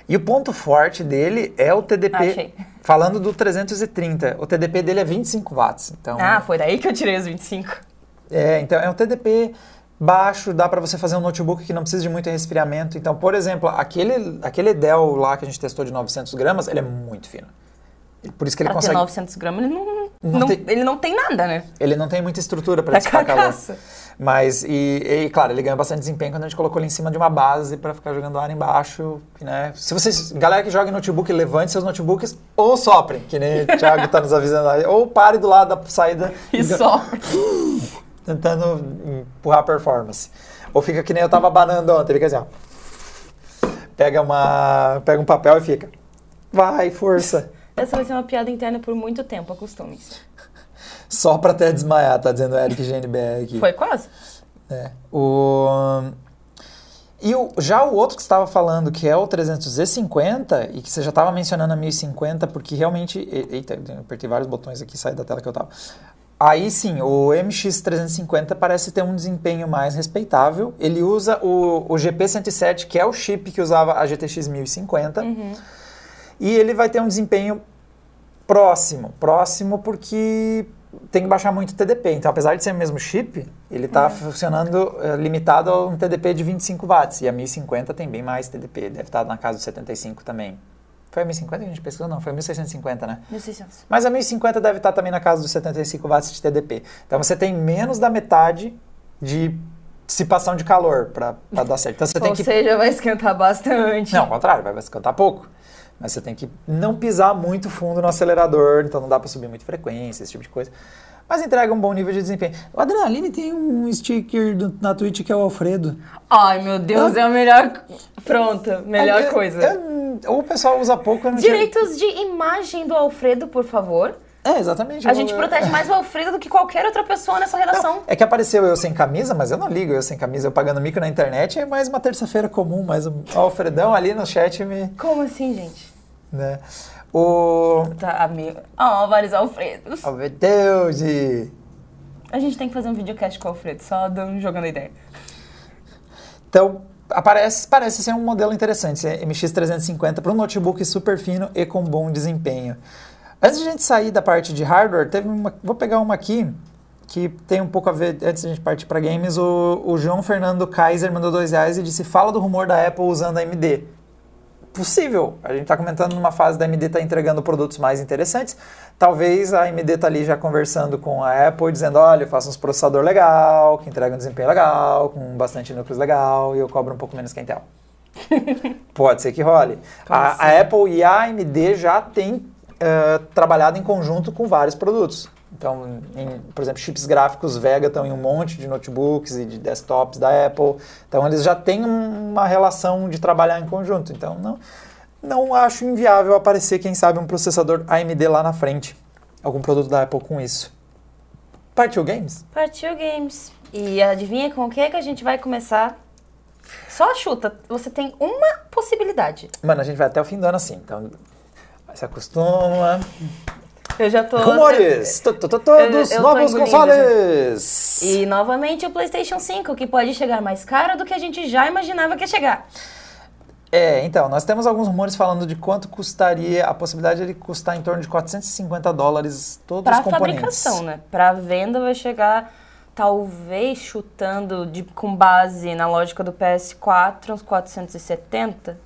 E o ponto forte dele é o TDP. Achei. Falando do 330, o TDP dele é 25 watts. Então, Ah, foi daí que eu tirei os 25. é, então é um TDP baixo, dá para você fazer um notebook que não precisa de muito resfriamento. Então, por exemplo, aquele, aquele Dell lá que a gente testou de 900 gramas, ele é muito fino. Por isso que ele pra consegue... ter 900 gramas, ele não, Não não- tem- ele não tem nada, né? Ele não tem muita estrutura para dissipar calor. Mas, e, e, claro, ele ganha bastante desempenho quando a gente colocou ele em cima de uma base para ficar jogando ar embaixo, né? Se vocês, galera que joga em notebook, levante seus notebooks ou soprem, que nem o Thiago tá nos avisando aí, ou pare do lado da saída E só. tentando empurrar a performance. Ou fica que nem eu tava banando ontem, fica assim, ó. Pega, uma, pega um papel e fica. Vai, força. Essa vai ser uma piada interna por muito tempo, acostume-se. Só pra até desmaiar, tá dizendo o Eric GNBR aqui. Foi quase? É. O... E o, já o outro que você estava falando, que é o 350, e que você já estava mencionando a 1050, porque realmente. Eita, eu apertei vários botões aqui, saí da tela que eu estava. Aí sim, o MX350 parece ter um desempenho mais respeitável. Ele usa o, o GP107, que é o chip que usava a GTX 1050, e ele vai ter um desempenho próximo. Próximo porque tem que baixar muito TDP. Então, apesar de ser o mesmo chip, ele está funcionando eh, limitado a um TDP de 25 watts. E a 1050 tem bem mais TDP, deve estar na casa dos 75 também. Foi a 1050 que a gente pesquisou? Não, foi a 1650, né? 1600. Mas a 1050 deve estar também na casa dos 75 watts de TDP. Então você tem menos da metade de dissipação de calor para dar certo. Então você tem Ou que seja, vai esquentar bastante. não, ao contrário, vai esquentar pouco. Mas você tem que não pisar muito fundo no acelerador, então não dá para subir muito frequência, esse tipo de coisa. Mas entrega um bom nível de desempenho. O Adrenaline tem um sticker do- na Twitch que é o Alfredo. Ai, meu Deus, é a melhor. Pronto, melhor É, coisa. é, ou o pessoal usa pouco, eu não tinha- Direitos de imagem do Alfredo, por favor. É, exatamente. A eu- gente protege mais o Alfredo do que qualquer outra pessoa nessa redação. É que apareceu eu sem camisa, mas eu não ligo eu sem camisa, eu pagando mico na internet, é mais uma terça-feira comum, mas o Alfredão ali no chat me. Como assim, gente? Né? O. Tá, amigo. Ó, vários Alfredos. Oh, meu Deus! de- A gente tem que fazer um videocast com o Alfredo, só dando, jogando ideia. Então, aparece, parece ser um modelo interessante, esse MX350 para um notebook super fino e com bom desempenho. Antes de a gente sair da parte de hardware, teve uma, vou pegar uma aqui que tem um pouco a ver, antes de a gente partir para games, o, o João Fernando Kaiser mandou dois reais e disse, fala do rumor da Apple usando a AMD. Possível, a gente está comentando numa fase da AMD tá entregando produtos mais interessantes, talvez a AMD tá ali já conversando com a Apple, dizendo, olha, eu faço uns processador legal, que entrega um desempenho legal, com bastante núcleos legal, e eu cobro um pouco menos que a Intel. Pode ser que role. A, a Apple e a AMD já têm eh, trabalhado em conjunto com vários produtos. Então, em, por exemplo, chips gráficos Vega estão em um monte de notebooks e de desktops da Apple. Então, eles já têm um- uma relação de trabalhar em conjunto. Então, não, não acho inviável aparecer, quem sabe, um processador AMD lá na frente. Algum produto da Apple com isso. Partiu Games? Partiu Games. E adivinha com o que, que a gente vai começar? Só chuta. Você tem uma possibilidade. Mano, a gente vai até o fim do ano assim. Então, se acostuma. Eu já tô. Rumores! Todos eu novos consoles! E novamente o PlayStation 5, que pode chegar mais caro do que a gente já imaginava que ia chegar. É, então, nós temos alguns rumores falando de quanto custaria, a possibilidade de ele custar em torno de 450 dólares todos Para os componentes. fabricação, né? Para venda vai chegar, talvez chutando de, com base na lógica do PS4, uns 470.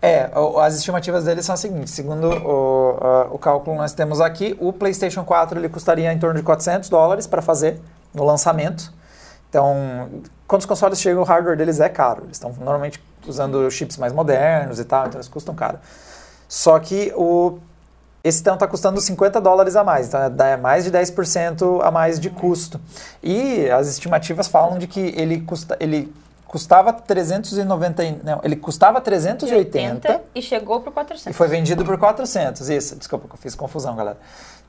É, as estimativas deles são as seguintes. Segundo o, o cálculo que nós temos aqui, o PlayStation 4 ele custaria em torno de 400 dólares para fazer no lançamento. Então, quando os consoles chegam, o hardware deles é caro. Eles estão normalmente usando chips mais modernos e tal, então eles custam caro. Só que o esse então está custando 50 dólares a mais, então é mais de 10% a mais de custo. E as estimativas falam de que ele, custa, ele custava 390, não, ele custava 380 e chegou por 400. E foi vendido por 400, isso. Desculpa eu fiz confusão, galera.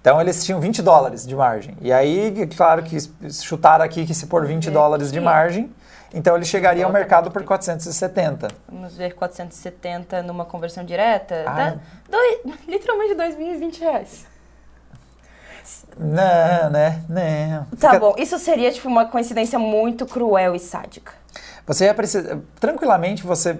Então eles tinham 20 dólares de margem. E aí, claro que chutaram aqui que se por 20 dólares de margem, então ele chegaria ao mercado por 470. Vamos ver 470 numa conversão direta? Ah. Dá dois, literalmente 2.020 reais. Não, né? Não. Tá Fica... bom, isso seria tipo uma coincidência muito cruel e sádica. Você ia precisar. Tranquilamente você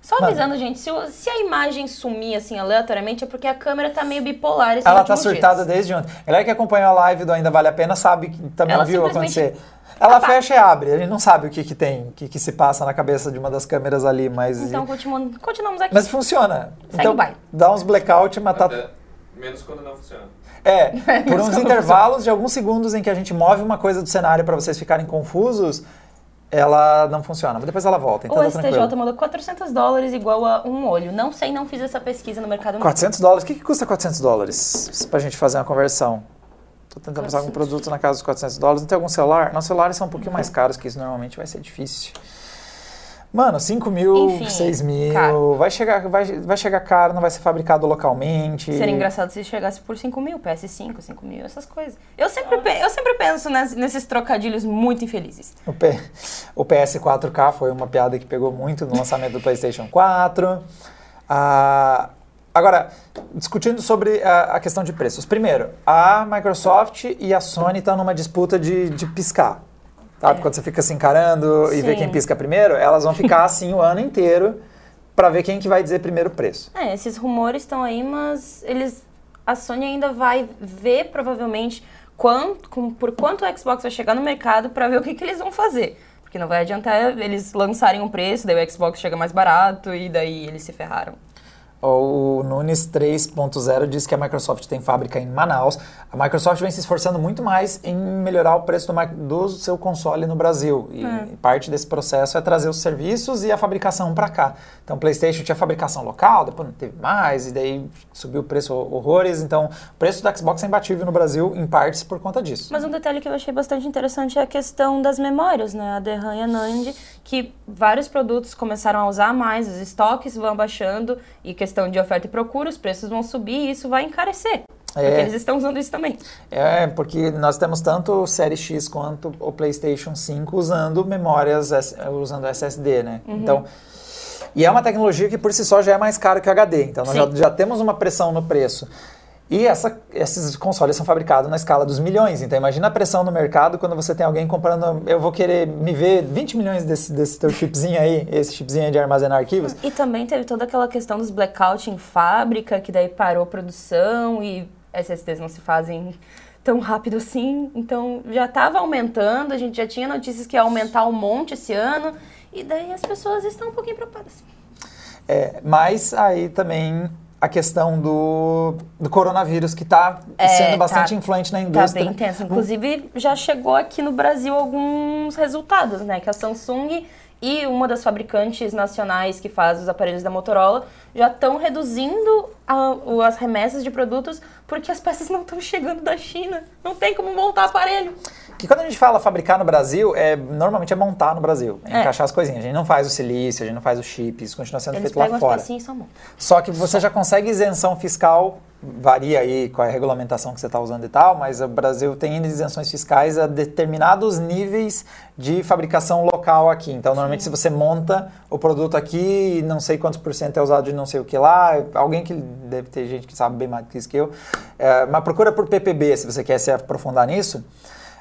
só avisando, Mano. gente, se, se, a imagem sumir assim aleatoriamente é porque a câmera tá meio bipolar. Ela tá surtada dias. desde ontem. Galera que acompanhou a live do Ainda Vale a Pena sabe que também Ela viu acontecer. Ela fecha e abre. A gente não sabe o que, que tem, o que, que se passa na cabeça de uma das câmeras ali, mas. Então continuamos, continuamos aqui. Mas funciona. Segue então, vai. dá uns blackout e matar. Até menos quando não funciona. É, por uns intervalos de alguns segundos em que a gente move uma coisa do cenário para vocês ficarem confusos, ela não funciona. Depois ela volta, então O tá STJ tranquilo. mandou 400 dólares igual a um olho. Não sei, não fiz essa pesquisa no mercado. 400 dólares? O que, que custa 400 dólares pra gente fazer uma conversão? Tô tentando pensar algum produto na casa dos 400 dólares. Não tem algum celular? Nossos celulares são um pouquinho mais caros que isso, normalmente vai ser difícil. Mano, 5 mil, Enfim, 6 mil, caro. vai chegar, vai, vai chegar caro, não vai ser fabricado localmente. Seria engraçado se chegasse por 5 mil, PS5, 5 mil, essas coisas. Eu sempre, eu sempre penso nesses trocadilhos muito infelizes. O, P, o PS4K foi uma piada que pegou muito no lançamento do PlayStation 4. Ah, agora, discutindo sobre a, a, questão de preços. Primeiro, a Microsoft e a Sony estão numa disputa de, de piscar. Sabe? É. Quando você fica se encarando Sim. e vê quem pisca primeiro, elas vão ficar assim o ano inteiro para ver quem que vai dizer primeiro preço. É, esses rumores estão aí, mas eles a Sony ainda vai ver provavelmente quanto, com, por quanto o Xbox vai chegar no mercado para ver o que, que eles vão fazer. Porque não vai adiantar eles lançarem um preço, daí o Xbox chega mais barato e daí eles se ferraram. O Nunes 3.0 diz que a Microsoft tem fábrica em Manaus. A Microsoft vem se esforçando muito mais em melhorar o preço do, do seu console no Brasil. E é. parte desse processo é trazer os serviços e a fabricação para cá. Então, o PlayStation tinha fabricação local, depois não teve mais, e daí subiu o preço horrores. Então, o preço do Xbox é imbatível no Brasil, em partes por conta disso. Mas um detalhe que eu achei bastante interessante é a questão das memórias, né? A DRAM e a NAND, que vários produtos começaram a usar mais, os estoques vão baixando e que questão de oferta e procura, os preços vão subir e isso vai encarecer. É, porque eles estão usando isso também. É, porque nós temos tanto o Série X quanto o PlayStation 5 usando memórias, usando SSD, né? Uhum. Então, e é uma tecnologia que por si só já é mais cara que o HD. Então, nós já, já, temos uma pressão no preço. E essa, esses consoles são fabricados na escala dos milhões. Então imagina a pressão no mercado quando você tem alguém comprando. Eu vou querer me ver 20 milhões desse, desse teu chipzinho aí, esse chipzinho de armazenar arquivos. E também teve toda aquela questão dos blackout em fábrica, que daí parou a produção e SSDs não se fazem tão rápido assim. Então já estava aumentando, a gente já tinha notícias que ia aumentar um monte esse ano. E daí as pessoas estão um pouquinho preocupadas. É, mas aí também a questão do, do coronavírus, que está é, sendo bastante tá, influente na indústria. Está bem intenso. Inclusive, já chegou aqui no Brasil alguns resultados, né? Que a Samsung e uma das fabricantes nacionais que faz os aparelhos da Motorola já estão reduzindo a, as remessas de produtos porque as peças não estão chegando da China. Não tem como montar aparelho. Que quando a gente fala fabricar no Brasil, é, normalmente é montar no Brasil, é, é. encaixar as coisinhas. A gente não faz o silício, a gente não faz o chip, isso continua sendo Eles feito lá fora. Bons. Só que você já consegue isenção fiscal varia aí qual é a regulamentação que você está usando e tal, mas o Brasil tem isenções fiscais a determinados níveis de fabricação local aqui. Então, normalmente, Sim. se você monta o produto aqui, não sei quantos por cento é usado de não sei o que lá, alguém que deve ter gente que sabe bem mais do que isso que eu, é, mas procura por PPB se você quer se aprofundar nisso.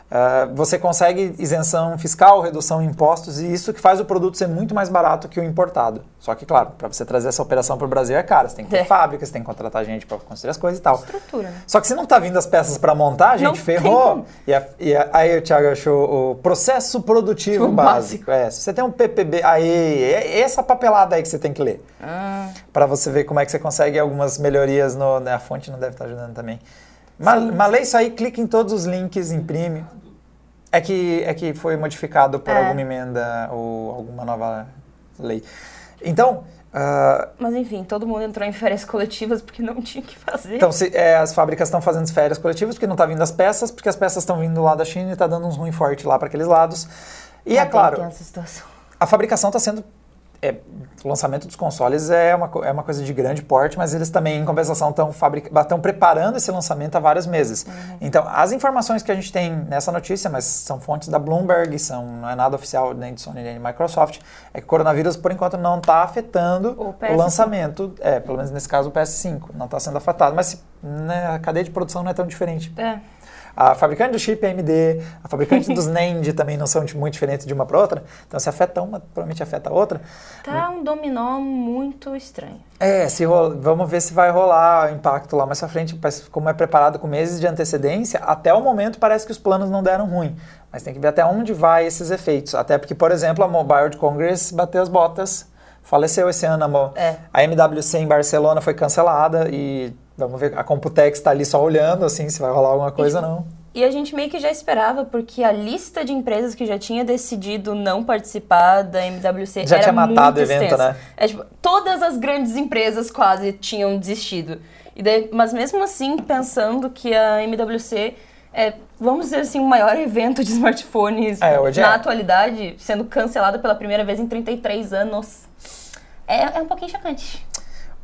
Uh, você consegue isenção fiscal, redução em impostos e isso que faz o produto ser muito mais barato que o importado. Só que, claro, para você trazer essa operação para o Brasil é caro. Você tem que ter é. fábrica, você tem que contratar gente para construir as coisas e tal. Estrutura. Né? Só que se não está vindo as peças para montar, a gente não ferrou. E, a, e a, aí o Thiago achou o processo produtivo básico. básico. É, se você tem um PPB, aí é essa papelada aí que você tem que ler. Ah. Para você ver como é que você consegue algumas melhorias no, né, a fonte não deve estar tá ajudando também. Mas, mas lê isso aí, clica em todos os links, imprime. É que, é que foi modificado por é. alguma emenda ou alguma nova lei. Então, ah, Mas enfim, todo mundo entrou em férias coletivas porque não tinha o que fazer. então se, é, as fábricas estão fazendo férias coletivas porque não tá vindo as peças, porque as peças estão vindo lá da China e tá dando uns ruim forte lá para aqueles lados. E Tá é claro, a fabricação está sendo. É, o lançamento dos consoles é uma, é uma coisa de grande porte, mas eles também, em compensação, estão estão preparando esse lançamento há vários meses. Então, as informações que a gente tem nessa notícia, mas são fontes da Bloomberg, são, não é nada oficial nem de Sony nem de Microsoft, é que o coronavírus, por enquanto, não está afetando O o, PS5. lançamento, é, pelo menos nesse caso o PS5, não está sendo afetado. Mas né, a cadeia de produção não é tão diferente. É. A fabricante do chip AMD, a fabricante dos NAND também não são muito diferentes de uma para outra. Então, se afeta uma, provavelmente afeta a outra. Tá um dominó muito estranho. É, se rola- vamos ver se vai rolar impacto lá mais pra frente. Como é preparado com meses de antecedência, até o momento parece que os planos não deram ruim. Mas tem que ver até onde vai esses efeitos. Até porque, por exemplo, a Mobile Congress bateu as botas, faleceu esse ano. A, Mo- É. a MWC em Barcelona foi cancelada e vamos ver, a Computex está ali só olhando assim se vai rolar alguma coisa ou não. E a gente meio que já esperava, porque a lista de empresas que já tinha decidido não participar da MWC Já era tinha matado o evento, extensa. né? É, tipo, todas as grandes empresas quase tinham desistido. E daí- mas mesmo assim, pensando que a MWC é, vamos dizer assim, o maior evento de smartphones É, na é. atualidade, sendo cancelado pela primeira vez em 33 anos. É, é um pouquinho chocante.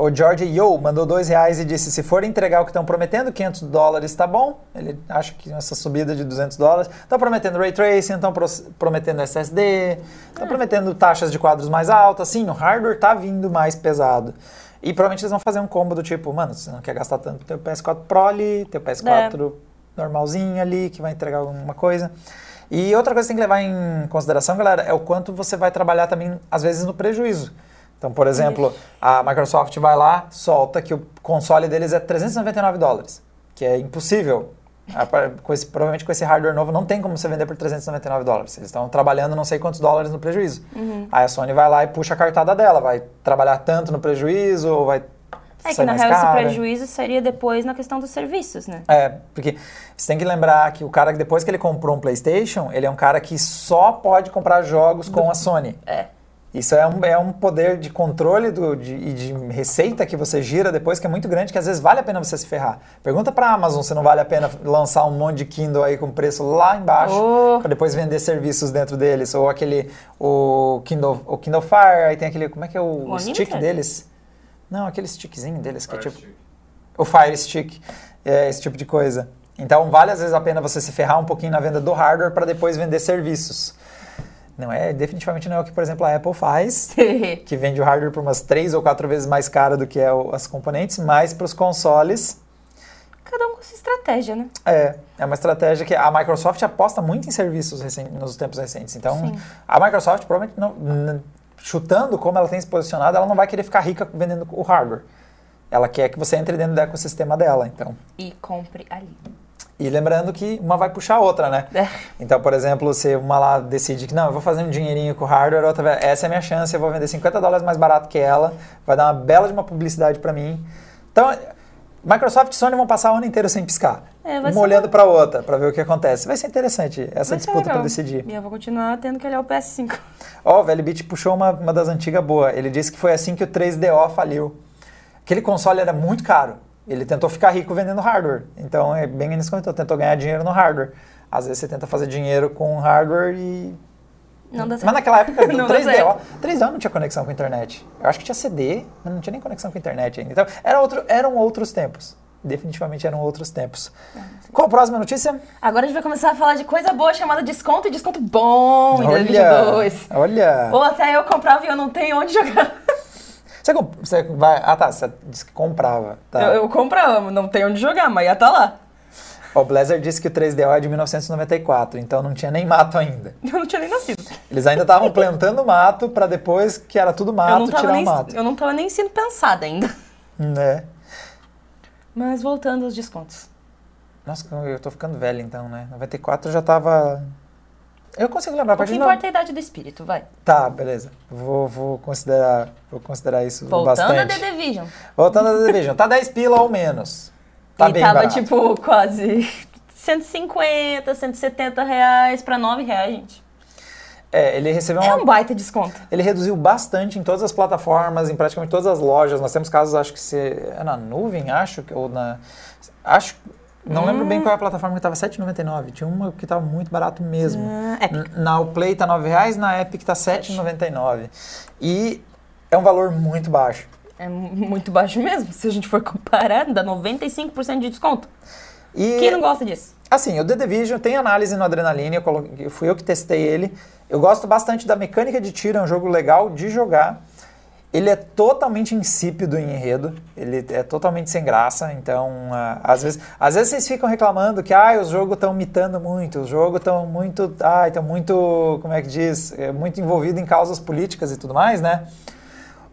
O George Yo mandou dois reais e disse: se for entregar o que estão prometendo, 500 dólares tá bom. Ele acha que essa subida de 200 dólares. Estão prometendo ray tracing, estão prometendo SSD, estão prometendo taxas de quadros mais altas. Sim, o hardware tá vindo mais pesado. E provavelmente eles vão fazer um combo do tipo: mano, você não quer gastar tanto teu PS4 Pro ali, teu PS4 normalzinho ali, que vai entregar alguma coisa. E outra coisa que tem que levar em consideração, galera, é o quanto você vai trabalhar também, às vezes, no prejuízo. Então, por exemplo, a Microsoft vai lá, solta que o console deles é 399 dólares, que é impossível. Com esse- provavelmente com esse hardware novo não tem como você vender por 399 dólares. Eles estão trabalhando não sei quantos dólares no prejuízo. Aí a Sony vai lá e puxa a cartada dela, vai trabalhar tanto no prejuízo ou vai É que na real esse cara. prejuízo seria depois na questão dos serviços, né? É, porque você tem que lembrar que o cara que depois que ele comprou um PlayStation, ele é um cara que só pode comprar jogos com a Sony. É. Isso é um, é um poder de controle do, de, e de receita que você gira depois que é muito grande, que às vezes vale a pena você se ferrar. Pergunta pra Amazon se não vale a pena lançar um monte de Kindle aí com preço lá embaixo Oh. pra depois vender serviços dentro deles. Ou aquele, o Kindle, o Kindle Fire, aí tem aquele, como é que é o, O stick deles? Não, aquele stickzinho deles que é Fire tipo Stick. o Fire Stick, é, esse tipo de coisa. Então vale às vezes a pena você se ferrar um pouquinho na venda do hardware para depois vender serviços. Não é, definitivamente não é o que, por exemplo, a Apple faz, que vende o hardware por umas três ou quatro vezes mais caro do que é o- as componentes, mas para os consoles Cada um com sua estratégia, né? é, é uma estratégia que a Microsoft aposta muito em serviços nos tempos recentes. Então, Sim. a Microsoft provavelmente não, chutando como ela tem se posicionado, ela não vai querer ficar rica vendendo o hardware. Ela quer que você entre dentro do ecossistema dela. Então, E compre ali. E lembrando que uma vai puxar a outra, né? É. Então, por exemplo, se uma lá decide que não, eu vou fazer um dinheirinho com o hardware, outra vai, essa é a minha chance, eu vou vender 50 dólares mais barato que ela, vai dar uma bela de uma publicidade pra mim. Então, Microsoft e Sony vão passar o ano inteiro sem piscar. É, uma ser olhando pra outra, pra ver o que acontece. Vai ser interessante essa Vai disputa legal. decidir. E eu vou continuar tendo que olhar o PS5. Ó, o Velho Beat puxou uma, uma das antigas boa. Ele disse que foi assim que o 3DO faliu. Aquele console era muito caro. Ele tentou ficar rico vendendo hardware. Então, é bem nisso que tentou ganhar dinheiro no hardware. Às vezes você tenta fazer dinheiro com hardware e. Não dá Mas certo. naquela época, Não dá 3DO, certo. 3DO não tinha conexão com a internet. Eu acho que tinha CD, mas não tinha nem conexão com a internet ainda. Então, era outro, eram outros tempos. Definitivamente eram outros tempos. Qual a próxima notícia? Agora a gente vai começar a falar de coisa boa chamada desconto e desconto bom em Olha, 2022. olha. Ou até eu comprava e eu não tenho onde jogar. Você, comp- você vai. Ah, tá. Você disse que comprava. Tá. Eu, eu comprava, não tenho onde jogar, mas ia estar lá. Ó, O Blazer disse que o 3DO é de 1994, então não tinha nem mato ainda. Eu não tinha nem nascido. Eles ainda estavam plantando mato para depois que era tudo mato, tirar nem, o mato. eu não tava nem sendo pensada ainda. Né? Mas voltando aos descontos. Nossa, eu tô ficando velho então, né? 94 eu já tava. Eu consigo lembrar a O que importa é a idade do espírito, vai. Tá, beleza. Vou, vou considerar, vou considerar isso Voltando a bastante. The Division. Voltando a The Division. Tá 10 pila ou menos. Tá e bem tava barato. tipo quase 150, 170 reais pra 9 reais, gente. É, ele recebeu É uma um baita desconto. Ele reduziu bastante em todas as plataformas, em praticamente todas as lojas. Nós temos casos, acho que se é na nuvem, acho, que- ou na. Acho. Não lembro bem qual é a plataforma que estava R$ 7,99. Tinha uma que estava muito barato mesmo. Ah, Epic. N- Na Play tá 9 reais, na Epic tá R$ 7,99. E é um valor muito baixo. É mu- muito baixo mesmo. Se a gente for comparar, dá 95% de desconto. E Quem não gosta disso? Assim, o The Division tem análise no Adrenaline, eu coloquei- fui eu que testei ele. Eu gosto bastante da mecânica de tiro, é um jogo legal de jogar. Ele é totalmente insípido em enredo, ele é totalmente sem graça, então ah, às, vezes, às vezes vocês ficam reclamando que ah, os jogos estão mitando muito, os jogos estão muito, ah, estão muito, como é que diz, é, muito envolvido em causas políticas e tudo mais, né?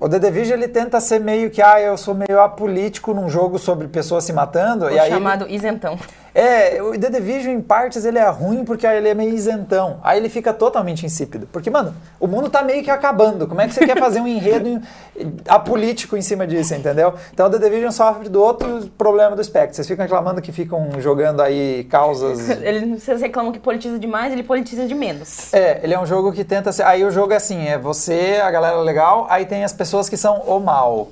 O The Division ele tenta ser meio que, ah, eu sou meio apolítico num jogo sobre pessoas se matando, O e aí ele- chamado isentão. É, o The Division, em partes, ele é ruim porque ele é meio isentão. Aí ele fica totalmente insípido. Porque, mano, o mundo tá meio que acabando. Como é que você quer fazer um enredo apolítico em cima disso, entendeu? Então o The Division sofre do outro problema do Spectre. Vocês ficam reclamando que ficam jogando aí causas... Ele, vocês reclamam que politiza demais, ele politiza de menos. É, ele é um jogo que tenta ser... Aí o jogo é assim, é você, a galera legal, aí tem as pessoas que são o mal.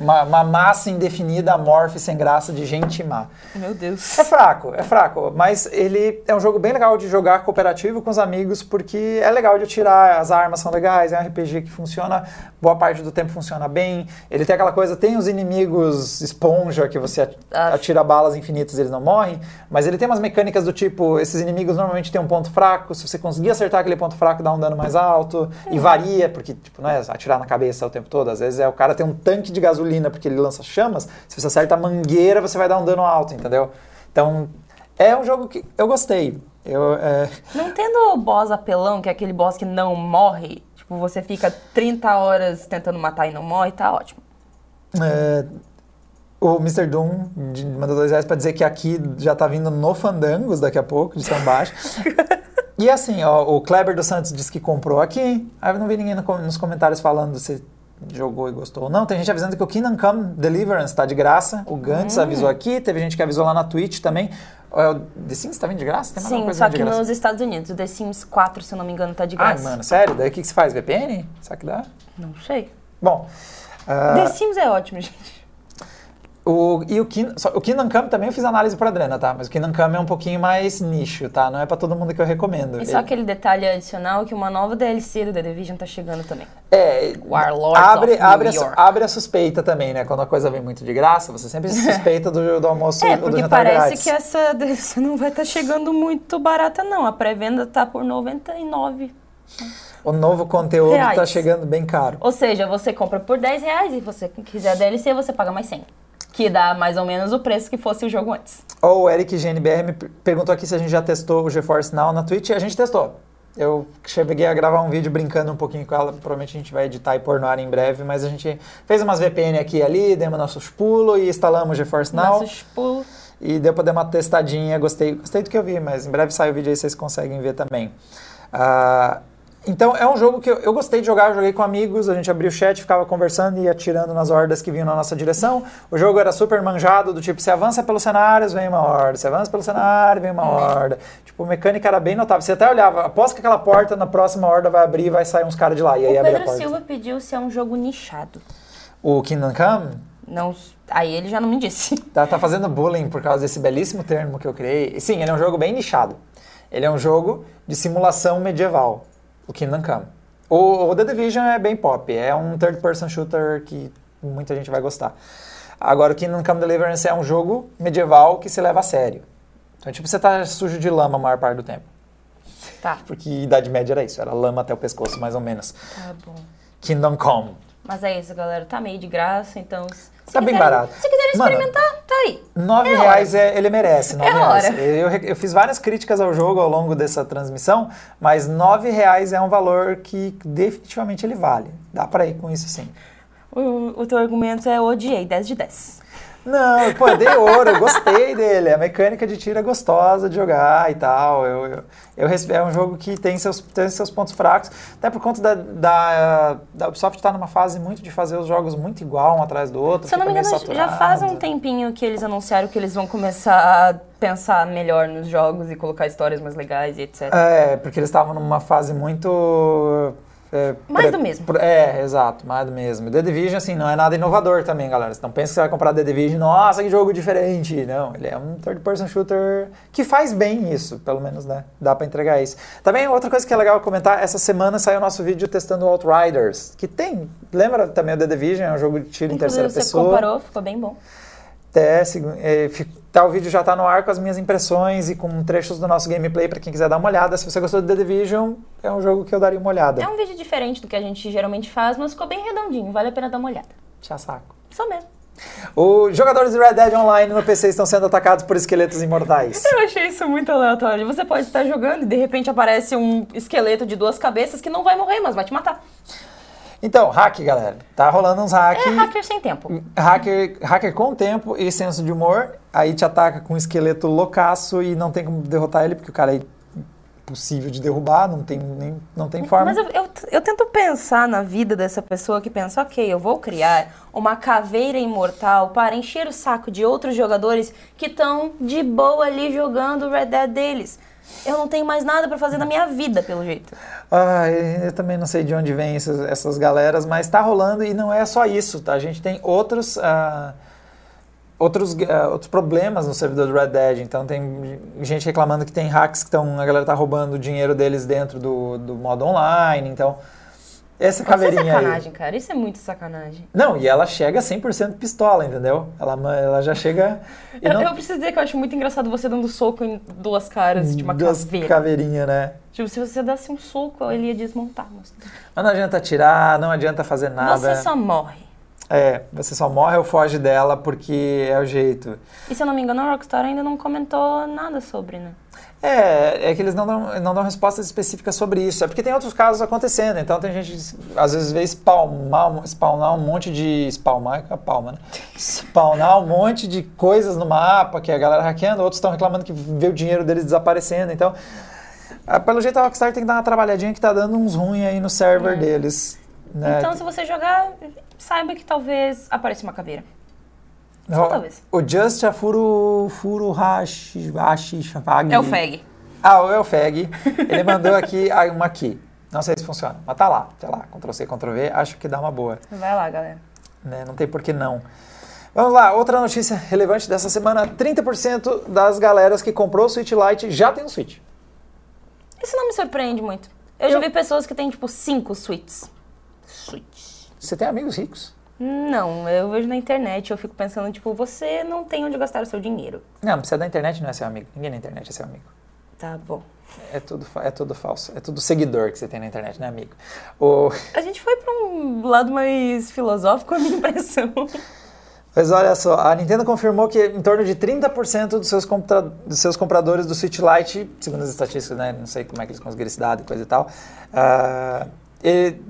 Uma, uma massa indefinida, amorfa e sem graça de gente má. Meu Deus. É fraco, é fraco, mas ele é um jogo bem legal de jogar cooperativo com os amigos, porque é legal de atirar, as armas são legais, é um RPG que funciona, boa parte do tempo funciona bem. Ele tem aquela coisa, tem os inimigos esponja que você Ah. atira balas infinitas e eles não morrem, mas ele tem umas mecânicas do tipo, esses inimigos normalmente têm um ponto fraco, se você conseguir acertar aquele ponto fraco, dá um dano mais alto, e varia, porque tipo, não é atirar na cabeça o tempo todo, às vezes é o cara tem um tanque de gasolina porque ele lança chamas, se você acerta a mangueira, você vai dar um dano alto, entendeu? Então, é um jogo que eu gostei. Eu, é, Não tendo o boss apelão, que é aquele boss que não morre, tipo, você fica 30 horas tentando matar e não morre, tá ótimo. é, o Mr. Doom mandou dois reais pra dizer que aqui já tá vindo no Fandangos daqui a pouco, de São Baixo. e assim, ó, o Kleber dos Santos disse que comprou aqui. Aí eu não vi ninguém no nos comentários falando se jogou e gostou ou não. Tem gente avisando que o Kingdom Come Deliverance tá de graça. O Gantz avisou aqui, teve gente que avisou lá na Twitch também. É, o The Sims tá vindo de graça? Tem Sim, coisa só que nos Estados Unidos, o The Sims 4, se eu não me engano, tá de Ai, graça. mano, sério? Daí o que, que se faz? VPN? Será que dá? Não sei. Bom, ah, The Sims é ótimo, gente. O, e o, Kin, o Kingdom Come também eu fiz análise por Adrena, tá? Mas o Kingdom Come é um pouquinho mais nicho, tá? Não é pra todo mundo que eu recomendo. E só Ele- aquele detalhe adicional que uma nova DLC do The Division tá chegando também. É, Warlords abre, abre, a, abre a suspeita também, né? Quando a coisa vem muito de graça, você sempre suspeita do, do almoço É, ou do jantar parece grátis. que essa DLC não vai estar chegando muito barata, não. A pré-venda tá por 99. O novo conteúdo Reais. tá chegando bem caro. Ou seja, você compra por 10 reais e você quiser a DLC, você paga mais 100. Que dá mais ou menos o preço que fosse o jogo antes. Ou o Eric GNBR me per- perguntou aqui se a gente já testou o GeForce Now na Twitch. A gente testou. Eu cheguei a gravar um vídeo brincando um pouquinho com ela. Provavelmente a gente vai editar e pôr no ar em breve. Mas a gente fez umas VPN aqui e ali, demos nossos pulos e instalamos o GeForce Now. Nossos pulos. E deu pra dar uma testadinha, gostei, gostei do que eu vi, mas em breve sai o vídeo aí, vocês conseguem ver também. Ah, então é um jogo que eu, eu gostei de jogar, eu joguei com amigos, a gente abria o chat, ficava conversando e atirando nas hordas que vinham na nossa direção. O jogo era super manjado, do tipo, você avança pelos cenários, vem uma horda, você avança pelo cenário, vem uma horda. Tipo, a mecânica era bem notável. Você até olhava, após que aquela porta na próxima horda vai abrir, vai sair uns caras de lá, e aí O Pedro. Silva pediu se é um jogo nichado. O Kingdom Come Não, aí ele já não me disse. Tá, tá fazendo bullying por causa desse belíssimo termo que eu criei. Sim, ele é um jogo bem nichado. Ele é um jogo de simulação medieval, o Kingdom Come. O, o The Division é bem pop, é um third-person shooter que muita gente vai gostar. Agora, o Kingdom Come Deliverance é um jogo medieval que se leva a sério. Então, tipo, você tá sujo de lama a maior parte do tempo. Tá, Porque Idade Média era isso, era lama até o pescoço, mais ou menos. tá bom. Kingdom Come. Mas é isso, galera. Tá meio de graça, então. Se- Tá bem barato. Se quiserem Mano, experimentar, tá aí. Nove É reais é, ele merece, nove É reais. hora. Eu, eu fiz várias críticas ao jogo ao longo dessa transmissão, mas nove reais é um valor que definitivamente ele vale. Dá pra ir com isso sim. O, o teu argumento é odiei, 10 de 10. Não, pô, eu dei ouro, eu gostei dele. A mecânica de tiro é gostosa de jogar e tal. Eu, eu, eu é um jogo que tem seus, tem seus pontos fracos. Até por conta da, da, da Ubisoft estar numa fase muito de fazer os jogos muito igual um atrás do outro. Se eu não me engano, já faz um tempinho que eles anunciaram que eles vão começar a pensar melhor nos jogos e colocar histórias mais legais e etc. É, porque eles estavam numa fase muito. É, Mais do mesmo. É, exato, mais do mesmo. The Division, assim, não é nada inovador também, galera. Você não pensa que você vai comprar The Division, nossa, que jogo diferente. Não, ele é um third-person shooter que faz bem isso, pelo menos, né? Dá pra entregar isso. Também, outra coisa que é legal comentar, essa semana saiu o nosso vídeo testando o Outriders, que tem, lembra também o The Division, é um jogo de tiro em Inclusive, terceira você pessoa. comparou, ficou bem bom. Até, segu- é, fi- tá, o vídeo já tá no ar com as minhas impressões e com trechos do nosso gameplay para quem quiser dar uma olhada. Se você gostou do The Division, é um jogo que eu daria uma olhada. É um vídeo diferente do que a gente geralmente faz, mas ficou bem redondinho, vale a pena dar uma olhada. Tchau, saco. Só mesmo. Os jogadores de Red Dead Online no PC estão sendo atacados por esqueletos imortais. Eu achei isso muito aleatório. Você pode estar jogando e de repente aparece um esqueleto de duas cabeças que não vai morrer, mas vai te matar. Então, hack, galera. Tá rolando uns hack. É hacker sem tempo. Hacker, hacker com tempo e senso de humor, aí te ataca com um esqueleto loucaço e não tem como derrotar ele, porque o cara é impossível de derrubar, não tem, nem, não tem forma. Mas eu, eu, eu tento pensar na vida dessa pessoa que pensa, ok, eu vou criar uma caveira imortal para encher o saco de outros jogadores que estão de boa ali jogando o Red Dead deles. Eu não tenho mais nada para fazer na minha vida, pelo jeito. Ah, eu também não sei de onde vem essas, essas galeras, mas tá rolando e não é só isso, tá? A gente tem outros, ah, outros, ah, outros problemas no servidor do Red Dead. Então tem gente reclamando que tem hacks que estão, a galera tá roubando o dinheiro deles dentro do, do modo online. Então, essa Isso é caveirinha aí. sacanagem, cara. Isso é muito sacanagem. Não, e ela chega 100% pistola, entendeu? Ela, ela já chega. Eu, não, eu preciso dizer que eu acho muito engraçado você dando soco em duas caras de uma duas caveira. caveirinha, né? Tipo, se você desse um soco, ele ia desmontar. Mas Mas não adianta atirar, não adianta fazer nada. você só morre. É, você só morre ou foge dela porque é o jeito. E se eu não me engano, a Rockstar ainda não comentou nada sobre, né? É, é que eles não dão, não dão respostas específicas sobre isso. É porque tem outros casos acontecendo. Então tem gente que às vezes vê spawnar, spawnar um monte de. Spawnar é a palma, né? Spawnar um monte de coisas no mapa que a galera hackeando, outros estão reclamando que vê o dinheiro deles desaparecendo. Então, ah, pelo jeito a Rockstar tem que dar uma trabalhadinha que tá dando uns ruins aí no server É. deles. Né? Então, se você jogar, saiba que talvez apareça uma caveira. Só talvez. O Just a Furu, Furu Hashi, Hashi, Shafag. É o FEG. Ah, o Elfeg. Ele mandou aqui uma aqui. Não sei se funciona, mas tá lá. Tá lá. Ctrl C, Ctrl V. Acho que dá uma boa. Vai lá, galera. Né? Não tem por que não. Vamos lá, outra notícia relevante dessa semana: 30% das galeras que comprou o Switch Lite já tem um Switch. Isso não me surpreende muito. Eu, já Eu- vi pessoas que têm, tipo, cinco suítes. Suítes. Você tem amigos ricos? Não, eu vejo na internet, eu fico pensando, tipo, você não tem onde gastar o seu dinheiro. Não, você é da internet, não é seu amigo. Ninguém na internet é seu amigo. Tá bom. É tudo, é tudo falso. É tudo seguidor que você tem na internet, né, amigo? O... A gente foi pra um lado mais filosófico, a minha impressão. Mas olha só, a Nintendo confirmou que em torno de 30% dos seus, dos seus compradores do Switch Lite, segundo as estatísticas, né, não sei como é que eles conseguiram esse dado e coisa e tal, e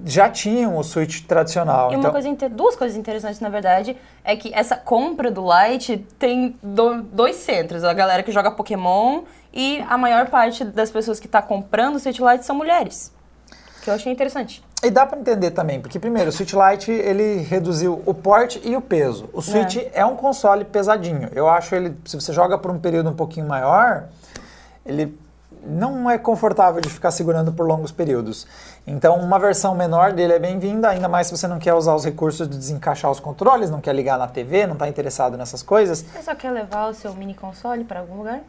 já tinham o Switch tradicional. E uma então, coisa, duas coisas interessantes, na verdade, é que essa compra do Lite tem do- dois centros. A galera que joga Pokémon e a maior parte das pessoas que está comprando o Switch Lite são mulheres. Que eu achei interessante. E dá pra entender também, porque primeiro, o Switch Lite ele reduziu o porte e o peso. O Switch é. um console pesadinho. Eu acho ele, se você joga por um período um pouquinho maior, ele não é confortável de ficar segurando por longos períodos. Então, uma versão menor dele é bem-vinda, ainda mais se você não quer usar os recursos de desencaixar os controles, não quer ligar na TV, não está interessado nessas coisas. Você só quer levar o seu mini console para algum lugar?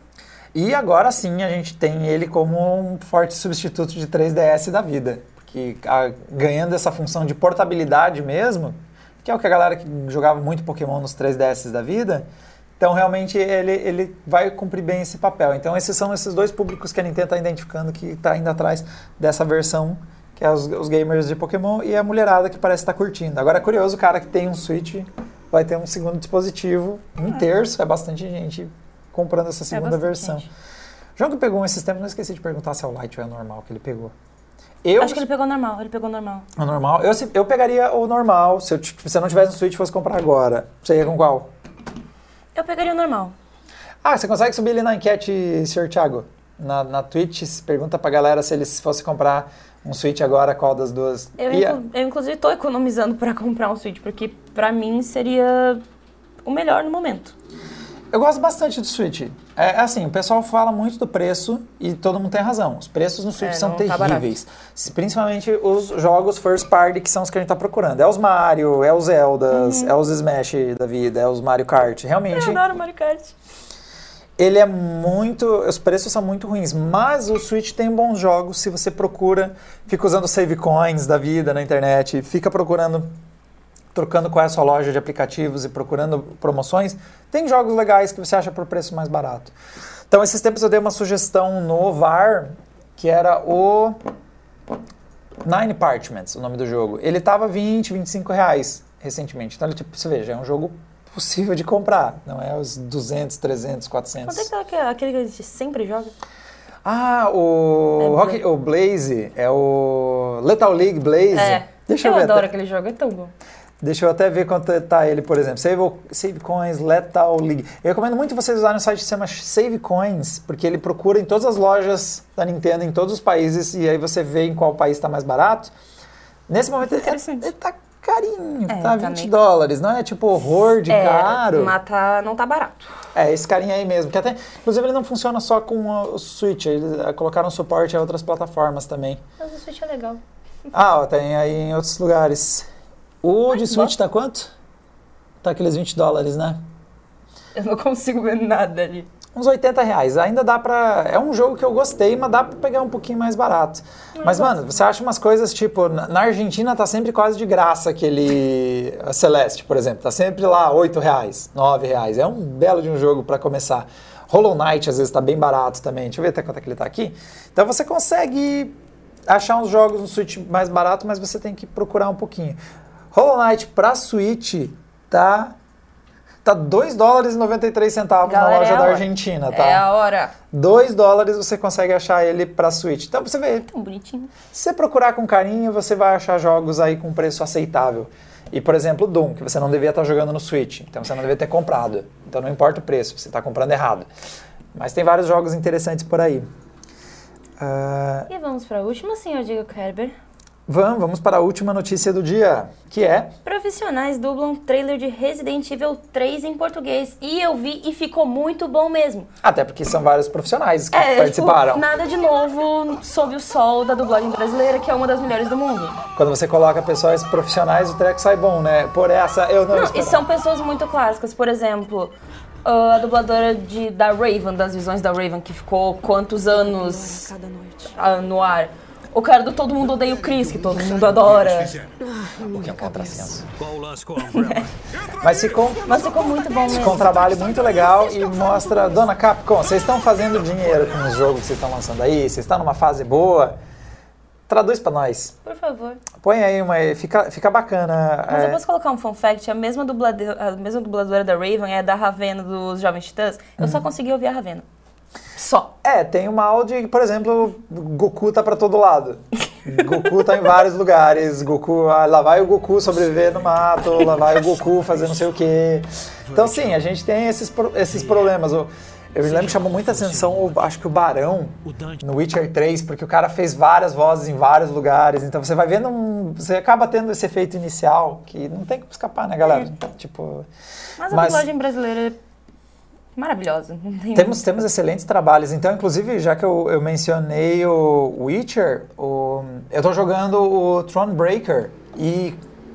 E agora sim a gente tem ele como um forte substituto de 3DS da vida. Porque a- ganhando essa função de portabilidade mesmo, que é o que a galera que jogava muito Pokémon nos 3DS da vida, então realmente ele, ele vai cumprir bem esse papel. Então esses são esses dois públicos que a Nintendo está identificando que está indo atrás dessa versão, que é os, os gamers de Pokémon e a mulherada que parece estar curtindo. Agora é curioso, o cara que tem um Switch vai ter um segundo dispositivo, um terço, é bastante gente comprando essa segunda bastante versão. gente. João que pegou um esses tempos, não esqueci de perguntar se é o Lite ou é o normal que ele pegou. Eu, Acho que ele pegou normal, ele pegou normal. o normal, eu, eu pegaria o normal, se eu, se eu não tivesse um Switch e fosse comprar agora. Você ia com qual? Eu pegaria o normal. Ah, você consegue subir ali na enquete, senhor Thiago? Na, na Twitch, pergunta pra galera se eles fossem comprar um Switch agora, qual das duas Eu, inclu- eu, inclusive, tô economizando pra comprar um Switch, porque pra mim seria o melhor no momento. Eu gosto bastante do Switch. É é assim, o pessoal fala muito do preço e todo mundo tem razão. Os preços no Switch É, são tá terríveis. Se- Principalmente os jogos first party, que são os que a gente tá procurando. É os Mario, é os Zeldas, Uhum. é os Smash da vida, é os Mario Kart. Realmente, Eu adoro Mario Kart. ele é muito. Os preços são muito ruins, mas o Switch tem bons jogos se você procura, fica usando save coins da vida na internet, fica procurando, trocando qual é a sua loja de aplicativos e procurando promoções. Tem jogos legais que você acha por preço mais barato. Então, esses tempos eu dei uma sugestão no VAR, que era o Nine Parchments, o nome do jogo. Ele tava 20, 25 reais recentemente. Então, ele, tipo, você veja, é um jogo possível de comprar. Não é os 200, 300, 400. Quanto é que é aquele- que a gente sempre joga? Ah, o, É Rock, o Blaze, é o Lethal League Blaze. É. Deixa eu eu, ver. adoro até- aquele jogo, é tão bom. Deixa eu até ver quanto tá ele, por exemplo. Save, Save Coins, Lethal League. Eu recomendo muito vocês usarem um site que se chama Save Coins, porque ele procura em todas as lojas da Nintendo, em todos os países, e aí você vê em qual país está mais barato. Nesse momento ele, Interessante. ele tá carinho, É, tá tá 20 meio- dólares, não é tipo horror de é, caro. Mas tá- não tá barato. É, esse carinha aí mesmo. Que até, inclusive, ele não funciona só com o Switch, eles eh, colocaram suporte a outras plataformas também. Mas o Switch é legal. Ah, ó, tem aí em outros lugares. O Ai, de Switch tá quanto? Tá aqueles 20 dólares, né? Eu não consigo ver nada ali. Uns 80 reais. Ainda dá pra. É um jogo que eu gostei, mas dá pra pegar um pouquinho mais barato. Mas, mano, você acha umas coisas tipo. Na na Argentina tá sempre quase de graça aquele. A Celeste, por exemplo. Tá sempre lá 8 reais, 9 reais. É um belo de um jogo pra começar. Hollow Knight às vezes tá bem barato também. Deixa eu ver até quanto é que ele tá aqui. Então você consegue achar uns jogos no Switch mais barato, mas você tem que procurar um pouquinho. Hollow Knight pra Switch tá. Tá 2 dólares e 93 centavos na Galera, loja é a da. Argentina, tá? É a hora. 2 dólares você consegue achar ele pra Switch. Então você vê, Tão bonitinho. se você procurar com carinho, você vai achar jogos aí com preço aceitável. E, por exemplo, Doom, que você não devia estar jogando no Switch. Então você não devia ter comprado. Então não importa o preço, você está comprando errado. Mas tem vários jogos interessantes por aí. Ah, E vamos pra última, senhor Diego Kerber. Vamos, vamos para a última notícia do dia, que é Profissionais dublam trailer de Resident Evil 3 em português. E eu vi e ficou muito bom mesmo. até porque são vários profissionais que É, participaram. tipo, nada de novo sob o sol da dublagem brasileira, que é uma das melhores do mundo. Quando você coloca pessoas profissionais, o treco sai bom, né? Por essa eu não, Não, e são pessoas muito clássicas. Por exemplo, a dubladora de, da Raven, das visões da Raven, que ficou quantos anos Cada noite. ah, no ar. O cara do Todo Mundo Odeia o Chris, que todo mundo adora. O que é um contrassenso. Mas ficou, Mas ficou muito bom mesmo. ficou um trabalho muito legal e mostra, dona Capcom, vocês estão fazendo dinheiro com os jogos que vocês estão lançando aí, vocês estão numa fase boa. Traduz pra nós. Por favor. Põe aí uma. Fica, fica bacana. Mas é, eu posso colocar um fun fact, a mesma, dublade- a mesma dubladora da Raven é da Ravena dos Jovens Titãs. Eu Uhum. só consegui ouvir a Ravena. Só. É, tem uma áudio, por exemplo, Goku tá pra todo lado. Goku tá em vários lugares. Goku, ah, lá vai o Goku sobreviver no mato, lá vai o Goku fazer não sei o quê. Então, sim, a gente tem esses, esses problemas. Eu me lembro que chamou muita atenção, o- acho que o Barão, no Witcher 3, porque o cara fez várias vozes em vários lugares. Então você vai vendo um. Você acaba tendo esse efeito inicial que não tem como escapar, né, galera? Tipo. Mas a Mas- dublagem brasileira é maravilhosa. Temos, temos excelentes trabalhos. Então, inclusive, já que eu, eu mencionei o Witcher, o, eu tô jogando o Thronebreaker e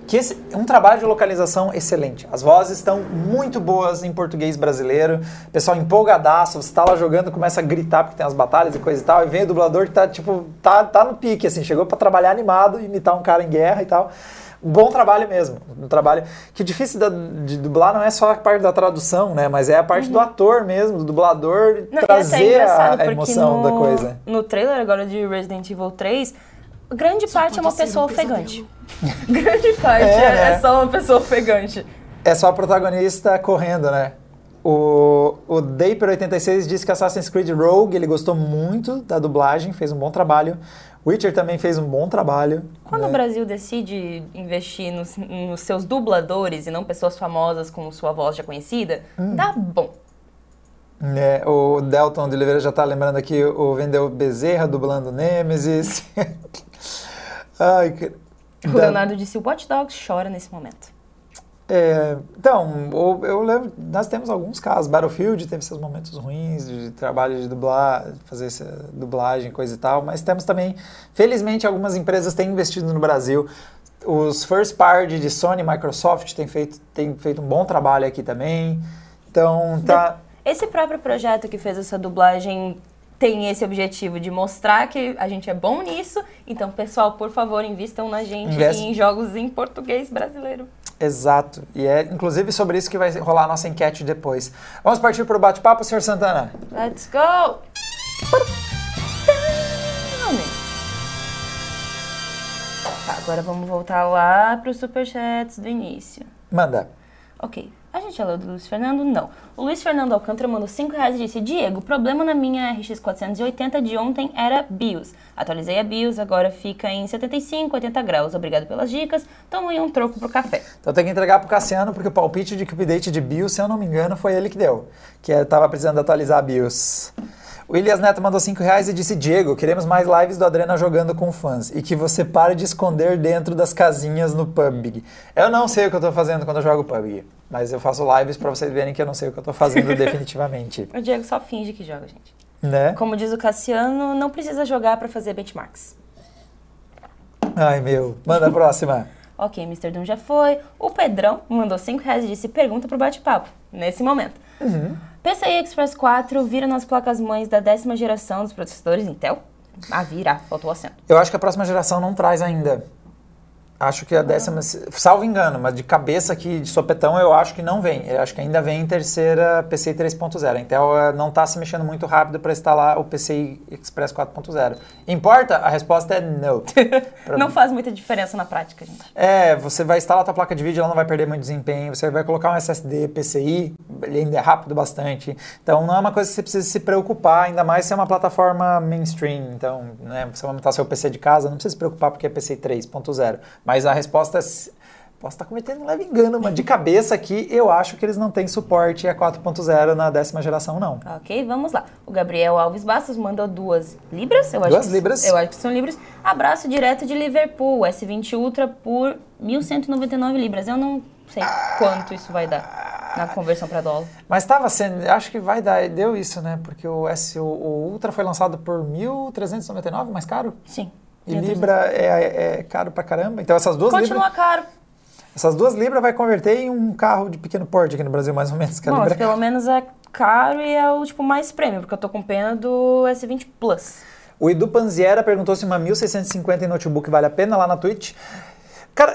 que esse, um trabalho de localização excelente. As vozes estão muito boas em português brasileiro. O pessoal empolgadaço, você tá lá jogando, começa a gritar porque tem as batalhas e coisa e tal, e vem o dublador que tá, tipo, tá, tá no pique, assim, chegou para trabalhar animado, imitar um cara em guerra e tal. Um bom trabalho mesmo. Um trabalho que difícil da- de dublar não é só a parte da tradução, né? Mas é a parte do ator mesmo, do dublador, Uhum. Não, é trazer engraçado, a, a emoção no, da coisa. No trailer agora de Resident Evil 3, grande parte é uma pessoa um ofegante. grande parte É, é, né? é só uma pessoa ofegante. É só a protagonista correndo, né? O, o Daper86 disse que Assassin's Creed Rogue ele gostou muito da dublagem, fez um bom trabalho. Witcher também fez um bom trabalho. Quando né? o Brasil decide investir nos, nos seus dubladores e não pessoas famosas com sua voz já conhecida, Hum. dá bom. É, o Delton de Oliveira já tá lembrando aqui o Vendeu Bezerra dublando Nemesis. Ai, que... O Leonardo disse, Watch Dogs chora nesse momento. É, então, o- eu lembro, nós temos alguns casos. Battlefield teve seus momentos ruins de trabalho de dublar, fazer essa dublagem, coisa e tal, mas temos também, felizmente, algumas empresas têm investido no Brasil. Os first party de Sony e Microsoft têm feito, têm feito um bom trabalho aqui também. Então, tá. Esse próprio projeto que fez essa dublagem tem esse objetivo de mostrar que a gente é bom nisso. Então, pessoal, por favor, invistam na gente Investe. e em jogos em português brasileiro. Exato. E é inclusive sobre isso que vai rolar a nossa enquete depois. Vamos partir para o bate-papo, senhor Santana? Let's go! Tá, agora vamos voltar lá para os superchats do início. Manda. Ok. A gente já leu do Luiz Fernando? Não. O Luiz Fernando Alcântara mandou 5 reais e disse: Diego, o problema na minha RX 480 de ontem era BIOS. Atualizei a BIOS, agora fica em 75, 80 graus. Obrigado pelas dicas. Toma aí um troco pro café. Então tem que entregar pro Cassiano, porque o palpite de que update de BIOS, se eu não me engano, foi ele que deu. Que é, tava precisando atualizar a BIOS. O Elias Neto mandou 5 reais e disse: Diego, queremos mais lives do Adrena jogando com fãs. E que você pare de esconder dentro das casinhas no PUBG. Eu não sei o que eu tô fazendo quando eu jogo PUBG. Mas eu faço lives pra vocês verem que eu não sei o que eu tô fazendo definitivamente. O Diego só finge que joga, gente. Né? Como diz o Cassiano, não precisa jogar para fazer benchmarks. Ai, meu. Manda a próxima. Ok, Mr. Doom já foi. O Pedrão mandou 5 reais e disse pergunta pro bate-papo, nesse momento. PCI Express 4 vira nas placas-mães da décima geração dos processadores Intel? Ah, vira, faltou o acento. Eu acho que a próxima geração não traz ainda. Acho que a décima, salvo engano, mas de cabeça aqui, de sopetão, eu acho que não vem. Eu acho que ainda vem em terceira PCI 3.0. A Intel eh, não está se mexendo muito rápido para instalar o PCI Express 4.0. Importa? A resposta é não. Não faz muita diferença na prática, gente. É, você vai instalar a tua placa de vídeo, ela não vai perder muito desempenho. Você vai colocar um SSD PCI, ele ainda é rápido bastante. Então não é uma coisa que você precisa se preocupar, ainda mais se é uma plataforma mainstream. Então, né, você vai montar seu PC de casa, não precisa se preocupar porque é PCI 3.0. Mas a resposta é. Posso estar cometendo um leve engano, mas de cabeça aqui eu acho que eles não têm suporte a 4.0 na décima geração, não. Ok, vamos lá. O Gabriel Alves Bastos mandou duas libras. Eu acho Duas que- libras. Eu acho que são libras. Abraço direto de Liverpool, S20 Ultra por 1.199 libras. Eu não sei quanto isso vai dar na conversão para dólar. Mas estava sendo, acho que vai dar, deu isso, né? Porque o, S, o, o Ultra foi lançado por 1.399, mais caro. Sim. E Libra é, é caro pra caramba. Então essas duas Continua libras, caro. essas duas libras vai converter em um carro de pequeno porte aqui no Brasil, mais ou menos. Que mas pelo menos é caro e é o tipo mais prêmio, porque eu tô com pena do S20 Plus. O Edu Panziera perguntou se uma 1650 em notebook vale a pena lá na Twitch. Cara,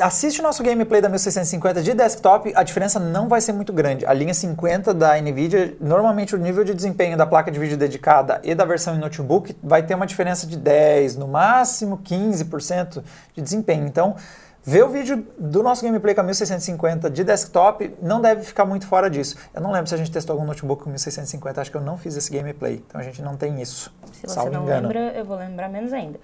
assiste o nosso gameplay da 1650 de desktop, a diferença não vai ser muito grande. A linha 50 da NVIDIA, normalmente o nível de desempenho da placa de vídeo dedicada e da versão em notebook vai ter uma diferença de 10, no máximo 15% de desempenho. Então, Ver o vídeo do nosso gameplay com a 1650 de desktop não deve ficar muito fora disso. Eu não lembro se a gente testou algum notebook com 1650, acho que eu não fiz esse gameplay, então a gente não tem isso. Se você não engano. lembra, eu vou lembrar menos ainda.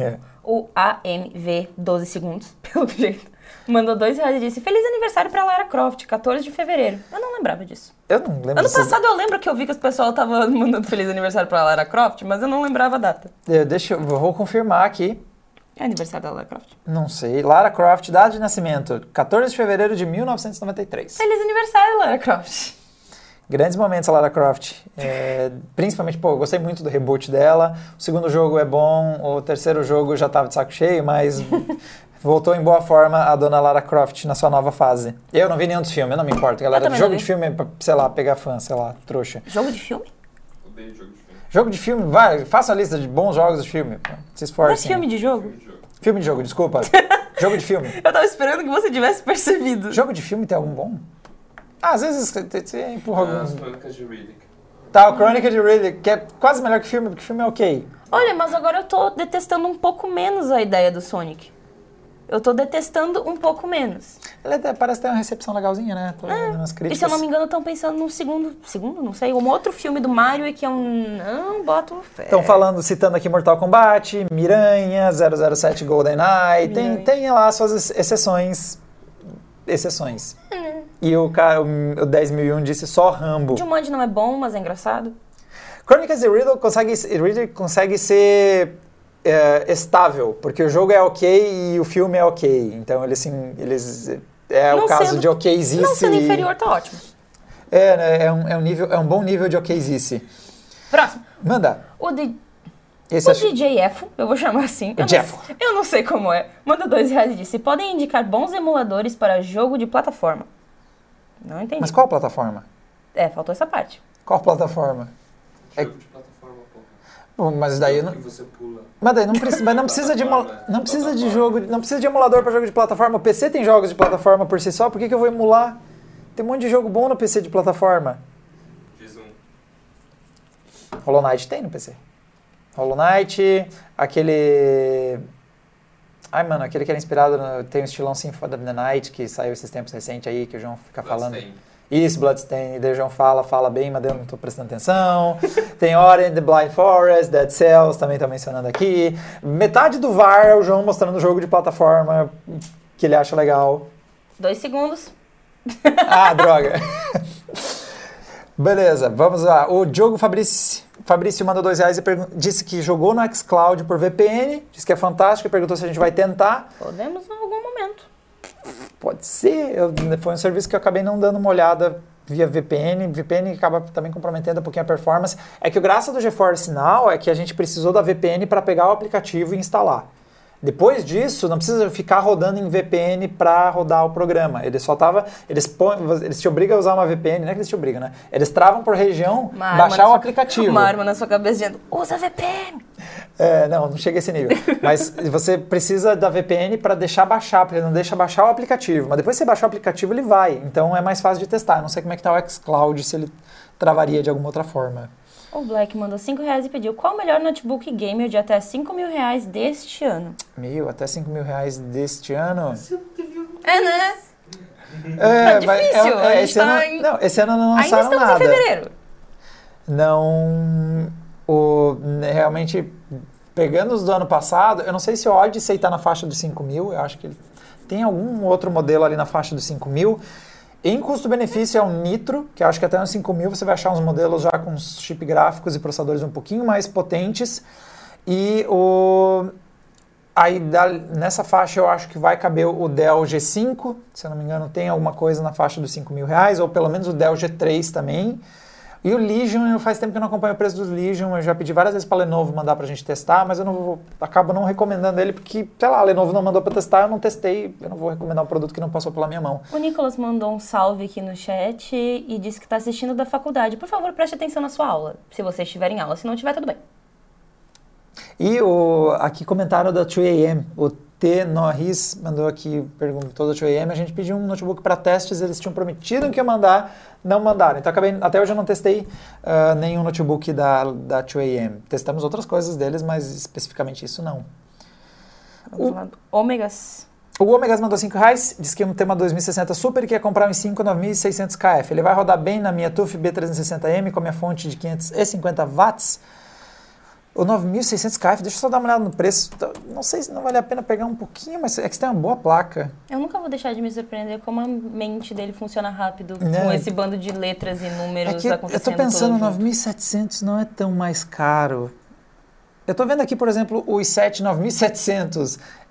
É. O AMV 12 segundos, pelo jeito, mandou dois reais e disse Feliz aniversário pra Lara Croft, 14 de fevereiro. Eu não lembrava disso. Eu não lembro. Ano se- passado eu lembro que eu vi que os pessoal estavam mandando feliz aniversário pra Lara Croft, mas eu não lembrava a data. Eu- Deixa eu vou confirmar aqui. É aniversário da Lara Croft. Não sei. Lara Croft, data de nascimento, 14 de fevereiro de 1993. Feliz aniversário, Lara Croft. Grandes momentos a Lara Croft. É, principalmente, pô, eu gostei muito do reboot dela. O segundo jogo é bom, o terceiro jogo já tava de saco cheio, mas voltou em boa forma a dona Lara Croft na sua nova fase. Eu não vi nenhum dos filmes, eu não me importo, galera. Jogo de filme é pra, sei lá, pegar fã, sei lá, trouxa. Jogo de filme? Odeio jogo de filme. Jogo de filme, vai, faça a lista de bons jogos de filme. pô. Se Não é esforcem. filme de jogo? Filme de jogo. Filme de jogo, desculpa. jogo de filme. Eu tava esperando que você tivesse percebido. Jogo de filme tem algum bom? Ah, às vezes você- empurra Ah, As alguns. crônicas de Riddick. Tá, o Chronicle de Riddick, que é quase melhor que filme, porque filme é ok. Olha, mas agora eu tô detestando um pouco menos a ideia do Sonic. Eu tô detestando um pouco menos. Ele até parece ter uma recepção legalzinha, né? Tô vendo umas E críticas. se eu não me engano, estão pensando num segundo, segundo, não sei, um outro filme do Mario e que é um. Não boto fé. Estão falando, citando aqui Mortal Kombat, Miranha, 007 GoldenEye, tem, tem lá suas ex- exceções. Exceções. E o cara, o, o 10.001 disse só Rambo. Jumanji não é bom, mas é engraçado. Chronicles de Riddle consegue, Riddle consegue ser é, estável, porque o jogo é ok e o filme é ok. Então eles, assim, eles é o Não caso sendo- de okzice. Não sendo inferior, tá ótimo. É, né, é, um, é, um nível, é um bom nível de okzice. Próximo. Manda. O, D- Esse o acho- DJ Efo, eu vou chamar assim. Eu não, Jeffo. sei- eu não sei como é. Manda dois reais e disse: podem indicar bons emuladores para jogo de plataforma. Não entendi. Mas qual plataforma? É, faltou essa parte. Qual plataforma? É- Jogo de plataforma, porra. Bom, mas daí não, você pula. mas daí não precisa, mas não precisa de emu- não precisa de jogo, não precisa de emulador para jogo de plataforma. O PC tem jogos de plataforma por si só. Por que, que eu vou emular? Tem um monte de jogo bom no PC de plataforma. Diz um. Hollow Knight tem no PC. Hollow Knight, aquele. Ai, mano, aquele que era inspirado no. Tem o estilão Symphony of the Night, que saiu esses tempos recentes aí, que o João fica falando. Isso, Bloodstain. E daí o João fala, fala bem, mas eu não tô prestando atenção. tem Ori and the Blind Forest, Dead Cells, também tô mencionando aqui. Metade do VAR é o João mostrando o jogo de plataforma que ele acha legal. Dois segundos. Ah, droga. Beleza, vamos lá. O Diogo Fabrício, Fabrício mandou dois reais e disse que jogou no xCloud por VPN, disse que é fantástico e perguntou se a gente vai tentar. Podemos em algum momento. Pode ser, eu- foi um serviço que eu acabei não dando uma olhada via VPN. VPN acaba também comprometendo um pouquinho a performance. É que o graça do GeForce Now é que a gente precisou da VPN para pegar o aplicativo e instalar. Depois disso, não precisa ficar rodando em VPN para rodar o programa. Ele só tava. Eles, põem, eles te obrigam a usar uma VPN, não é que eles te obrigam, né? Eles travam por região, Uma baixar o sua- aplicativo. Uma arma na sua cabeça dizendo: usa VPN. É, não, não chega a esse nível. Mas você precisa da VPN para deixar baixar, porque ele não deixa baixar o aplicativo. Mas depois que você baixar o aplicativo, ele vai. Então é mais fácil de testar. Eu não sei como é que tá o xCloud, se ele travaria de alguma outra forma. O Black mandou 5 reais e pediu qual o melhor notebook gamer de até 5 mil reais deste ano. Meu, até 5 mil reais deste ano. É, né? É, Tá vai- difícil, a gente esse, tá ano, em- não, esse ano não Ainda lançaram estamos nada. em fevereiro. Não. O, né, realmente, pegando os do ano passado, eu não sei se o Odyssey está na faixa dos 5 mil, eu acho que ele tem algum outro modelo ali na faixa dos 5 mil. Em custo-benefício é o Nitro, que acho que até uns 5 mil você vai achar uns modelos já com chip gráficos e processadores um pouquinho mais potentes. E o. Aí da- nessa faixa eu acho que vai caber o Dell G5, se eu não me engano, tem alguma coisa na faixa dos 5 mil reais, ou pelo menos o Dell G3 também. E o Legion, eu faz tempo que eu não acompanho o preço dos Legion, eu já pedi várias vezes para a Lenovo mandar para a gente testar, mas eu não vou, acabo não recomendando ele porque, sei lá, a Lenovo não mandou para testar, eu não testei, eu não vou recomendar um produto que não passou pela minha mão. O Nicolas mandou um salve aqui no chat e disse que está assistindo da faculdade. Por favor, preste atenção na sua aula, se você estiver em aula. Se não tiver, tudo bem. E o, aqui comentaram da 2AM, o T. Norris mandou aqui, perguntou da 2AM, a gente pediu um notebook para testes, eles tinham prometido que ia mandar, não mandaram. Então acabei, até hoje eu não testei ah, nenhum notebook da, da 2AM. Testamos outras coisas deles, mas especificamente isso não. Vamos O-. Ômegas. O Omegas mandou 5 reais, disse que é um tema 2060 Super e quer comprar um i5 9600 KF. Ele vai rodar bem na minha TUF B360M com a minha fonte de 550 watts. O 9600 KF, deixa eu só dar uma olhada no preço. Não sei se não vale a pena pegar um pouquinho, mas é que você tem uma boa placa. Eu nunca vou deixar de me surpreender como a mente dele funciona rápido Né? com esse bando de letras e É números que eu acontecendo tô pensando, tudo junto. 9700 não é tão mais caro. Eu tô vendo aqui, por exemplo, o i7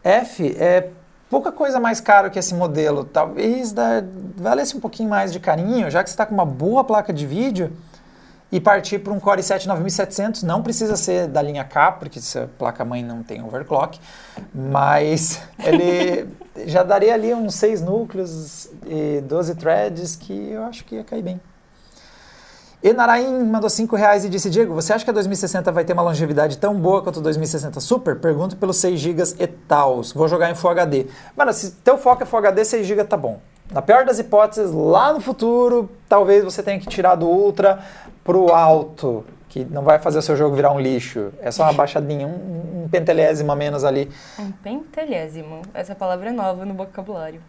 9700F é pouca coisa mais caro que esse modelo. Talvez valesse um pouquinho mais de carinho, já que você está com uma boa placa de vídeo e partir para um Core i7 9700. Não precisa ser da linha K, porque essa placa-mãe não tem overclock, mas ele já daria ali uns 6 núcleos e 12 threads que eu acho que ia cair bem. E Narain mandou 5 reais e disse, Diego, você acha que a 2060 vai ter uma longevidade tão boa quanto a 2060 Super? Pergunto pelos 6 GB e tals. Vou jogar em Full HD. Mano, se teu foco é Full HD, 6 GB tá bom. Na pior das hipóteses, lá no futuro, talvez você tenha que tirar do Ultra pro alto, que não vai fazer o seu jogo virar um lixo. É só uma baixadinha, um, um pentelésimo a menos ali. Um pentelésimo. Essa palavra é nova no vocabulário.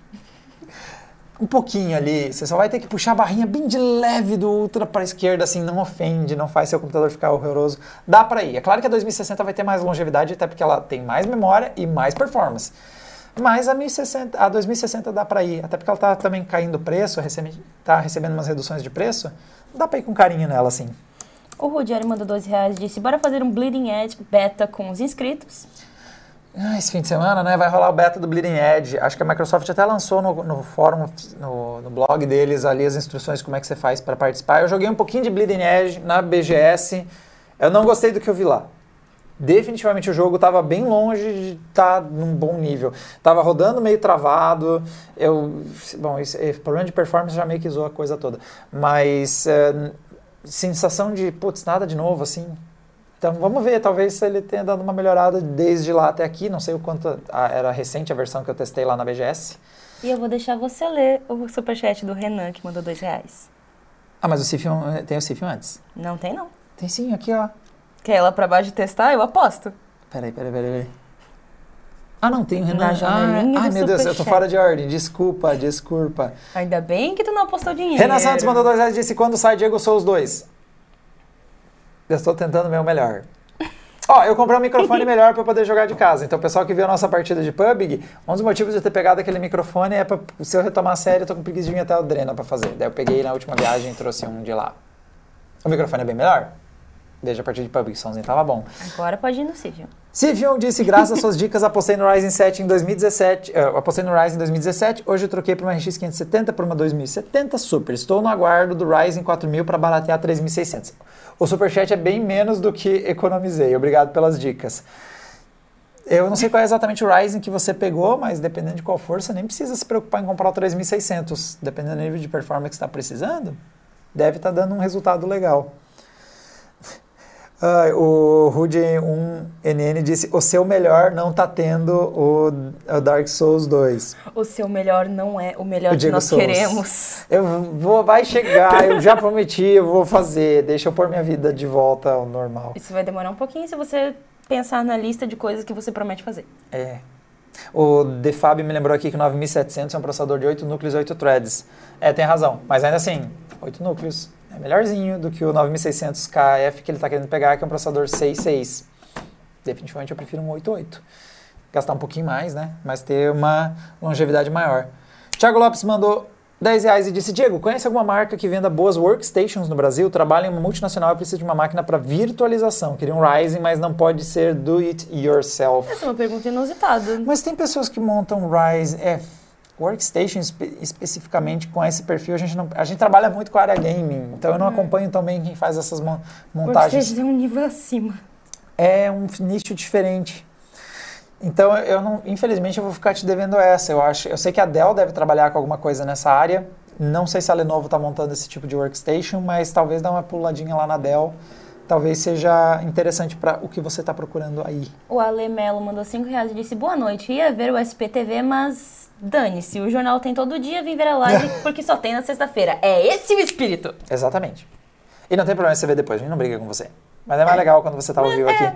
Um pouquinho ali. Você só vai ter que puxar a barrinha bem de leve do Ultra para a esquerda, assim, não ofende, não faz seu computador ficar horroroso. Dá para ir. É claro que a 2060 vai ter mais longevidade, até porque ela tem mais memória e mais performance. Mas a, 1060, a 2060 dá para ir, até porque ela está também caindo o preço, está recebendo umas reduções de preço. Dá para ir com carinho nela, assim. O Rudieri mandou dois reais e disse: bora fazer um Bleeding Edge beta com os inscritos. Ah, esse fim de semana, né, vai rolar o beta do Bleeding Edge. Acho que a Microsoft até lançou no, no fórum, no, no, blog deles ali as instruções como é que você faz para participar. Eu joguei um pouquinho de Bleeding Edge na BGS. Eu não gostei do que eu vi lá. Definitivamente o jogo estava bem longe de estar tá num bom nível. Tava rodando meio travado. Eu, bom, esse, problema de performance já meio que zoou a coisa toda. Mas é, sensação de, putz, nada de novo, assim. Então vamos ver, talvez ele tenha dado uma melhorada desde lá até aqui. Não sei o quanto a, era recente a versão que eu testei lá na BGS. E eu vou deixar você ler o superchat do Renan, que mandou dois reais. Ah, mas o Cifion, tem o Cifion antes? Não tem, não. Tem sim, aqui, ó. Quer ir lá pra baixo de testar? Eu aposto. Peraí, peraí, peraí. peraí. Ah, não, tem o Renan. Na janelinha ah, ai, do meu Deus, eu tô fora de ordem. Desculpa, desculpa. Ainda bem que tu não apostou dinheiro. Renan Santos mandou dois reais e disse: quando sai Diego Souls 2? Eu estou tentando o meu melhor. Ó, eu comprei um microfone melhor para poder jogar de casa. Então, o pessoal que viu a nossa partida de PUBG, um dos motivos de eu ter pegado aquele microfone é para se eu retomar a série, eu tô com preguiça de vir até o Drena para fazer. Daí eu peguei na última viagem e trouxe um de lá. O microfone é bem melhor? Desde a partida de PUBG, o somzinho tava bom. Agora pode ir no Civil. Sivion disse, graças às suas dicas, apostei no Ryzen 7 em 2017. Uh, apostei no Ryzen em 2017. Hoje eu troquei para uma RX 570 por uma 2070 Super. Estou no aguardo do Ryzen 4000 para baratear 3600. O Superchat é bem menos do que economizei. Obrigado pelas dicas. Eu não sei qual é exatamente o Ryzen que você pegou, mas dependendo de qual for, você nem precisa se preocupar em comprar o 3600. Dependendo do nível de performance que está precisando, deve estar dando um resultado legal. Ah, o Rudy1NN disse: O seu melhor não tá tendo o, o Dark Souls 2. O seu melhor não é o melhor O que nós Souls. queremos. Eu vou, vai chegar, eu já prometi, eu vou fazer. Deixa eu pôr minha vida de volta ao normal. Isso vai demorar um pouquinho se você pensar na lista de coisas que você promete fazer. É. O Defab me lembrou aqui que o 9700 é um processador de 8 núcleos e 8 threads. É, tem razão. Mas ainda assim, 8 núcleos. É melhorzinho do que o 9600 KF que ele está querendo pegar, que é um processador 6.6. Definitivamente eu prefiro um 8.8. Gastar um pouquinho mais, né? Mas ter uma longevidade maior. Thiago Lopes mandou 10 reais e disse: Diego, conhece alguma marca que venda boas workstations no Brasil? Trabalha em uma multinacional e precisa de uma máquina para virtualização. Queria um Ryzen, mas não pode ser do it yourself. Essa é uma pergunta inusitada. Mas tem pessoas que montam Ryzen. É, workstation espe- especificamente com esse perfil, a gente, não, a gente trabalha muito com a área gaming, então eu não acompanho tão bem quem faz essas mon- montagens. Workstation é um nível acima. É um nicho diferente. Então eu não, infelizmente eu vou ficar te devendo essa. Eu acho, eu sei que a Dell deve trabalhar com alguma coisa nessa área. Não sei se a Lenovo está montando esse tipo de workstation, mas talvez dar uma puladinha lá na Dell, talvez seja interessante para o que você está procurando aí. O Ale Melo mandou 5 reais e disse: Boa noite, ia ver o SPTV, mas dane-se, o jornal tem todo dia, vim ver a live porque só tem na sexta-feira. É esse o espírito. Exatamente. E não tem problema você ver depois, a gente não briga com você. Mas é mais legal quando você está ao vivo aqui.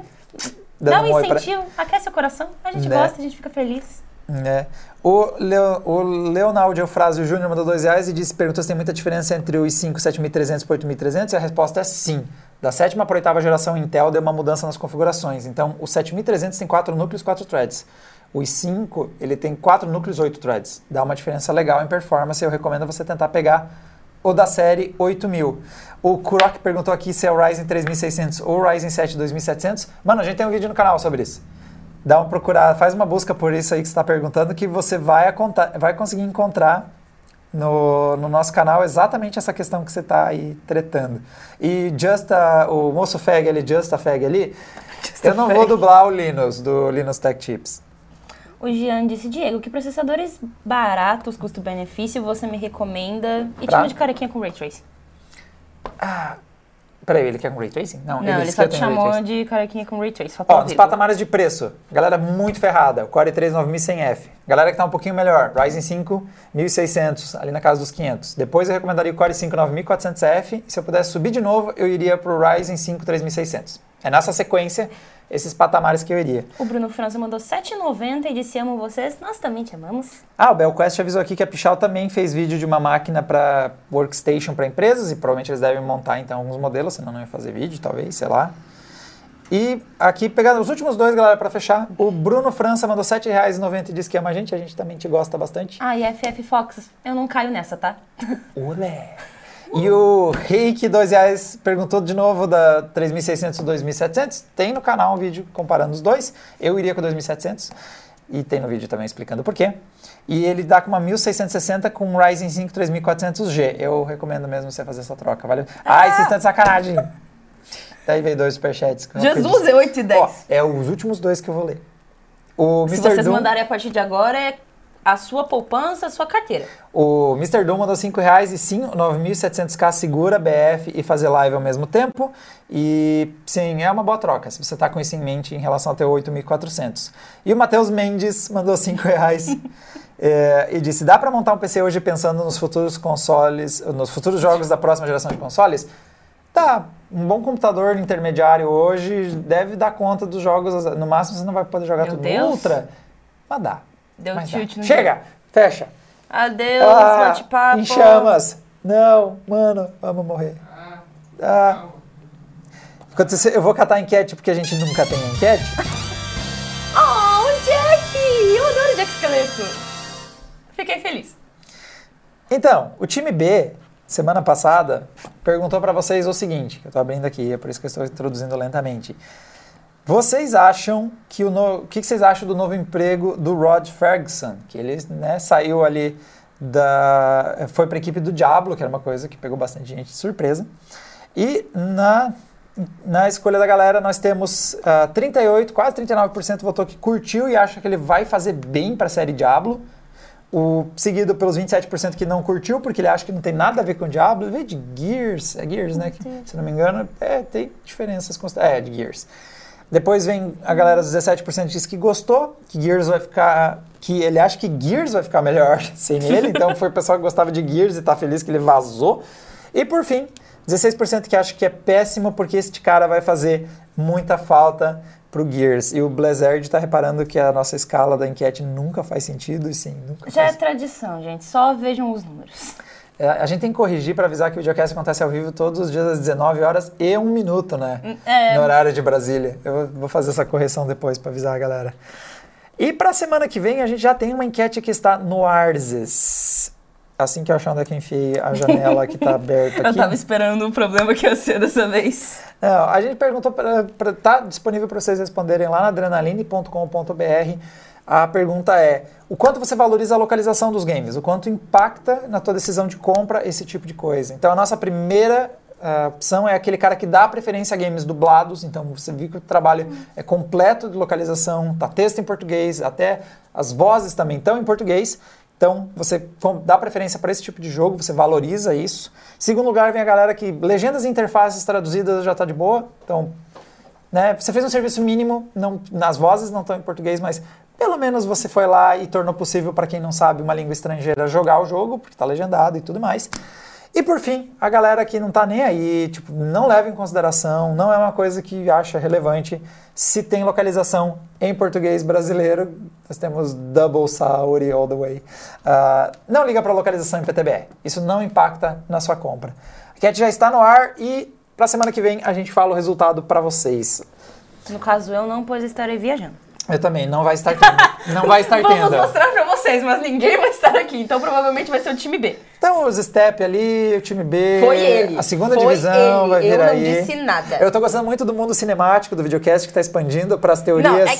Dá um um oi pra- incentivo, aquece o coração, a gente Né? gosta, a gente fica feliz. É. O, Leo, o Leonardo Eufrásio Júnior mandou dois reais e disse, perguntou se tem muita diferença entre o i5 7300 para 8300 e a resposta é sim. Da sétima para a oitava geração Intel deu uma mudança nas configurações. Então, o 7300 tem quatro núcleos, quatro threads. O i5, ele tem quatro núcleos, oito threads. Dá uma diferença legal em performance. Eu recomendo você tentar pegar o da série 8000. O Kurok perguntou aqui se é o Ryzen 3600 ou o Ryzen 7 2700. Mano, a gente tem um vídeo no canal sobre isso. Dá uma procurada, faz uma busca por isso aí que você está perguntando, que você vai, vai conseguir encontrar no, no nosso canal exatamente essa questão que você está aí tretando. E just a- o moço Feg ali, Just a Feg ali, eu não vou dublar o Linus, do Linus Tech Tips. O Jean disse, Diego, que processadores baratos, custo-benefício, você me recomenda? E Pra? tipo de carequinha com Ray Tracing. Peraí, ele quer com Ray Tracing? Não, Não, ele disse só te chamou Tracing. de carequinha com Ray Trace. faltou Ó, ao nos patamares de preço, galera muito ferrada, o Core i3 9100F. Galera que tá um pouquinho melhor, Ryzen 5 1600, ali na casa dos 500. Depois eu recomendaria o Core i5 9400F, e se eu pudesse subir de novo, eu iria pro Ryzen 5 3600. É nessa sequência esses patamares que eu iria. O Bruno França mandou 7,90 e disse amo vocês. Nós também te amamos. Ah, o BelQuest avisou aqui que a Pichal também fez vídeo de uma máquina para workstation para empresas e provavelmente eles devem montar então alguns modelos, senão não ia fazer vídeo, talvez, sei lá. E aqui, pegando os últimos dois, galera, para fechar, o Bruno França mandou R$ 7,90 e disse que ama a gente, a gente também te gosta bastante. Ah, e FF Fox. Eu não caio nessa, tá? Olé! E o Reiki, dois reais, perguntou de novo da 3.600 e 2.700. Tem no canal um vídeo comparando os dois. Eu iria com 2.700 e tem no vídeo também explicando por quê. E ele dá com uma 1.660 com um Ryzen 5 3400G. Eu recomendo mesmo você fazer essa troca, valeu? Ai, vocês estão de sacanagem. Daí veio dois superchats. Jesus, é 8 e 10. Ó, é os últimos dois que eu vou ler. O Se Mr. vocês Doom- mandarem a partir de agora, é a sua poupança, a sua carteira. O Mr. Doom mandou 5 reais e sim, 9.700k segura BF e fazer live ao mesmo tempo. E sim, é uma boa troca, se você está com isso em mente em relação ao teu 8.400. E o Matheus Mendes mandou 5 reais é, e disse, dá para montar um PC hoje pensando nos futuros consoles, nos futuros jogos da próxima geração de consoles? Tá, um bom computador intermediário hoje deve dar conta dos jogos, no máximo você não vai poder jogar Meu tudo Deus. Ultra, mas dá. Deu mas tilt no Chega, fecha. Adeus, Ah, bate-papo. em chamas. Não, mano, vamos morrer. Ah. Enquanto isso, eu vou catar a enquete porque a gente nunca tem a enquete. Oh, Jack! Eu adoro Jack Esqueleto. Fiquei feliz. Então, o time B, semana passada, perguntou pra vocês o seguinte, que eu tô abrindo aqui, é por isso que eu estou introduzindo lentamente. Vocês acham que o no... o que que vocês acham do novo emprego do Rod Ferguson? Que ele né, saiu ali da. Foi para a equipe do Diablo, que era uma coisa que pegou bastante gente de surpresa. E na, na escolha da galera, nós temos ah, 38, quase 39% votou que curtiu e acha que ele vai fazer bem para a série Diablo. O, seguido pelos 27% que não curtiu, porque ele acha que não tem nada a ver com o Diablo. Ele veio de Gears, é Gears, né? que, se não me engano, é, tem diferenças. É, de Gears. Depois vem a galera dos 17% que diz que gostou, que Gears vai ficar. que ele acha que Gears vai ficar melhor sem ele. Então foi o pessoal que gostava de Gears e tá feliz que ele vazou. E por fim, 16% que acha que é péssimo porque este cara vai fazer muita falta pro Gears. E o Blizzard tá reparando que a nossa escala da enquete nunca faz sentido, e sim, nunca Já é faz tradição, gente. Só vejam os números. É, A gente tem que corrigir para avisar que o videocast acontece ao vivo todos os dias às 19 horas e um minuto, né? É. No horário de Brasília. Eu vou fazer essa correção depois para avisar a galera. E para a semana que vem a gente já tem uma enquete que está no Arses. Assim que eu achar onde é que eu enfiei a janela que está aberta Eu aqui. tava esperando o problema que ia ser dessa vez. Não, a gente perguntou para tá disponível para vocês responderem lá na adrenaline.com.br. A pergunta é: o quanto você valoriza a localização dos games? O quanto impacta na tua decisão de compra esse tipo de coisa? Então a nossa primeira ah, opção é aquele cara que dá preferência a games dublados. Então você viu que o trabalho é completo de localização, tá texto em português, até as vozes também estão em português. Então, você dá preferência para esse tipo de jogo, você valoriza isso. Segundo lugar, vem a galera que legendas e interfaces traduzidas já está de boa. Então, né, você fez um serviço mínimo, não, nas vozes não estão em português, mas pelo menos você foi lá e tornou possível para quem não sabe uma língua estrangeira jogar o jogo, porque está legendado e tudo mais. E por fim, a galera que não tá nem aí, tipo, não leva em consideração, não é uma coisa que acha relevante se tem localização em português brasileiro. Nós temos Double Sauri all the way. Ah, não liga para localização em PTBR. Isso não impacta na sua compra. A enquete já está no ar e para semana que vem a gente fala o resultado para vocês. No caso, eu não, pois estarei viajando. Eu também, não vai estar tendo. Não vai estar Vamos tendo. mostrar pra vocês, mas ninguém vai estar aqui. Então, provavelmente vai ser o time B. Então, os Step ali, o time B. Foi ele. A segunda Foi divisão ele. vai vir Eu não aí. disse nada. Eu tô gostando muito do mundo cinemático do videocast que tá expandindo para as teorias Não, é-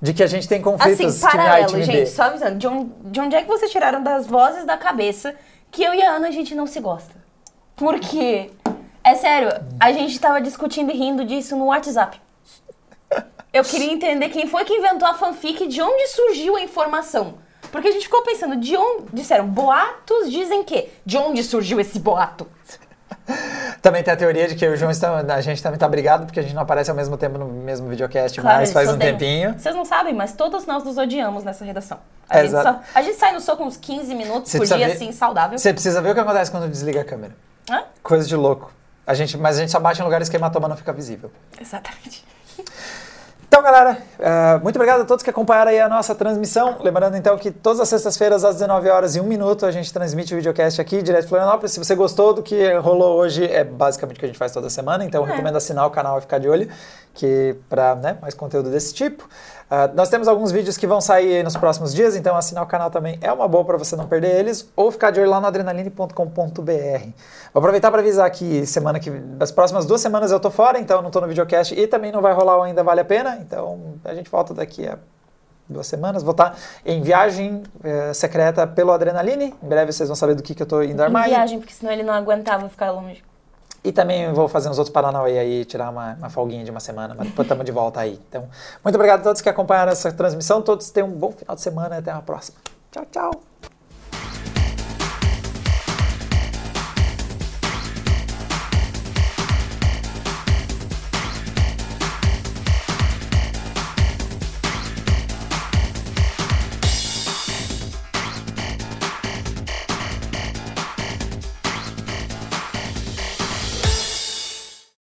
de que a gente tem conflitos Assim, time A e paralelo, time gente, B. só avisando. De onde, de onde é que vocês tiraram das vozes da cabeça que eu e a Ana a gente não se gosta? Por quê? É sério, a gente tava discutindo e rindo disso no WhatsApp. Eu queria entender quem foi que inventou a fanfic e de onde surgiu a informação. Porque a gente ficou pensando, de onde. Disseram, boatos dizem que. De onde surgiu esse boato? Também tem a teoria de que o João está, a gente também tá brigado porque a gente não aparece ao mesmo tempo no mesmo videocast, Claro, mas faz um odeiam. tempinho. Vocês não sabem, mas todos nós nos odiamos nessa redação. A, gente, Exato. só- a gente sai no soco uns 15 minutos Você por dia, ver- assim, saudável. Você precisa ver o que acontece quando desliga a câmera. Hã? Coisa de louco. A gente, mas a gente só bate em lugares que a hematoma não fica visível. Exatamente. Então, galera, eh, muito obrigado a todos que acompanharam aí a nossa transmissão. Lembrando, então, que todas as sextas-feiras, às 19 horas e 1 minuto, a gente transmite o videocast aqui, direto de Florianópolis. Se você gostou do que rolou hoje, é basicamente o que a gente faz toda semana. Então, É. recomendo assinar o canal e ficar de olho que para né, mais conteúdo desse tipo. Ah, nós temos alguns vídeos que vão sair aí nos próximos dias, então assinar o canal também é uma boa para você não perder eles, ou ficar de olho lá no adrenaline.com.br. Vou aproveitar para avisar que semana que as próximas duas semanas eu tô fora, então não tô no videocast e também não vai rolar o ainda vale a pena, então a gente volta daqui a duas semanas. Vou estar em viagem eh, secreta pelo Adrenaline. Em breve vocês vão saber do que, que eu tô indo Em armar. viagem, porque senão ele não aguentava ficar longe. E também vou fazer uns outros Paranauê aí, tirar uma, uma folguinha de uma semana, mas depois estamos de volta aí. Então, muito obrigado a todos que acompanharam essa transmissão. Todos tenham um bom final de semana e até uma próxima. Tchau, tchau.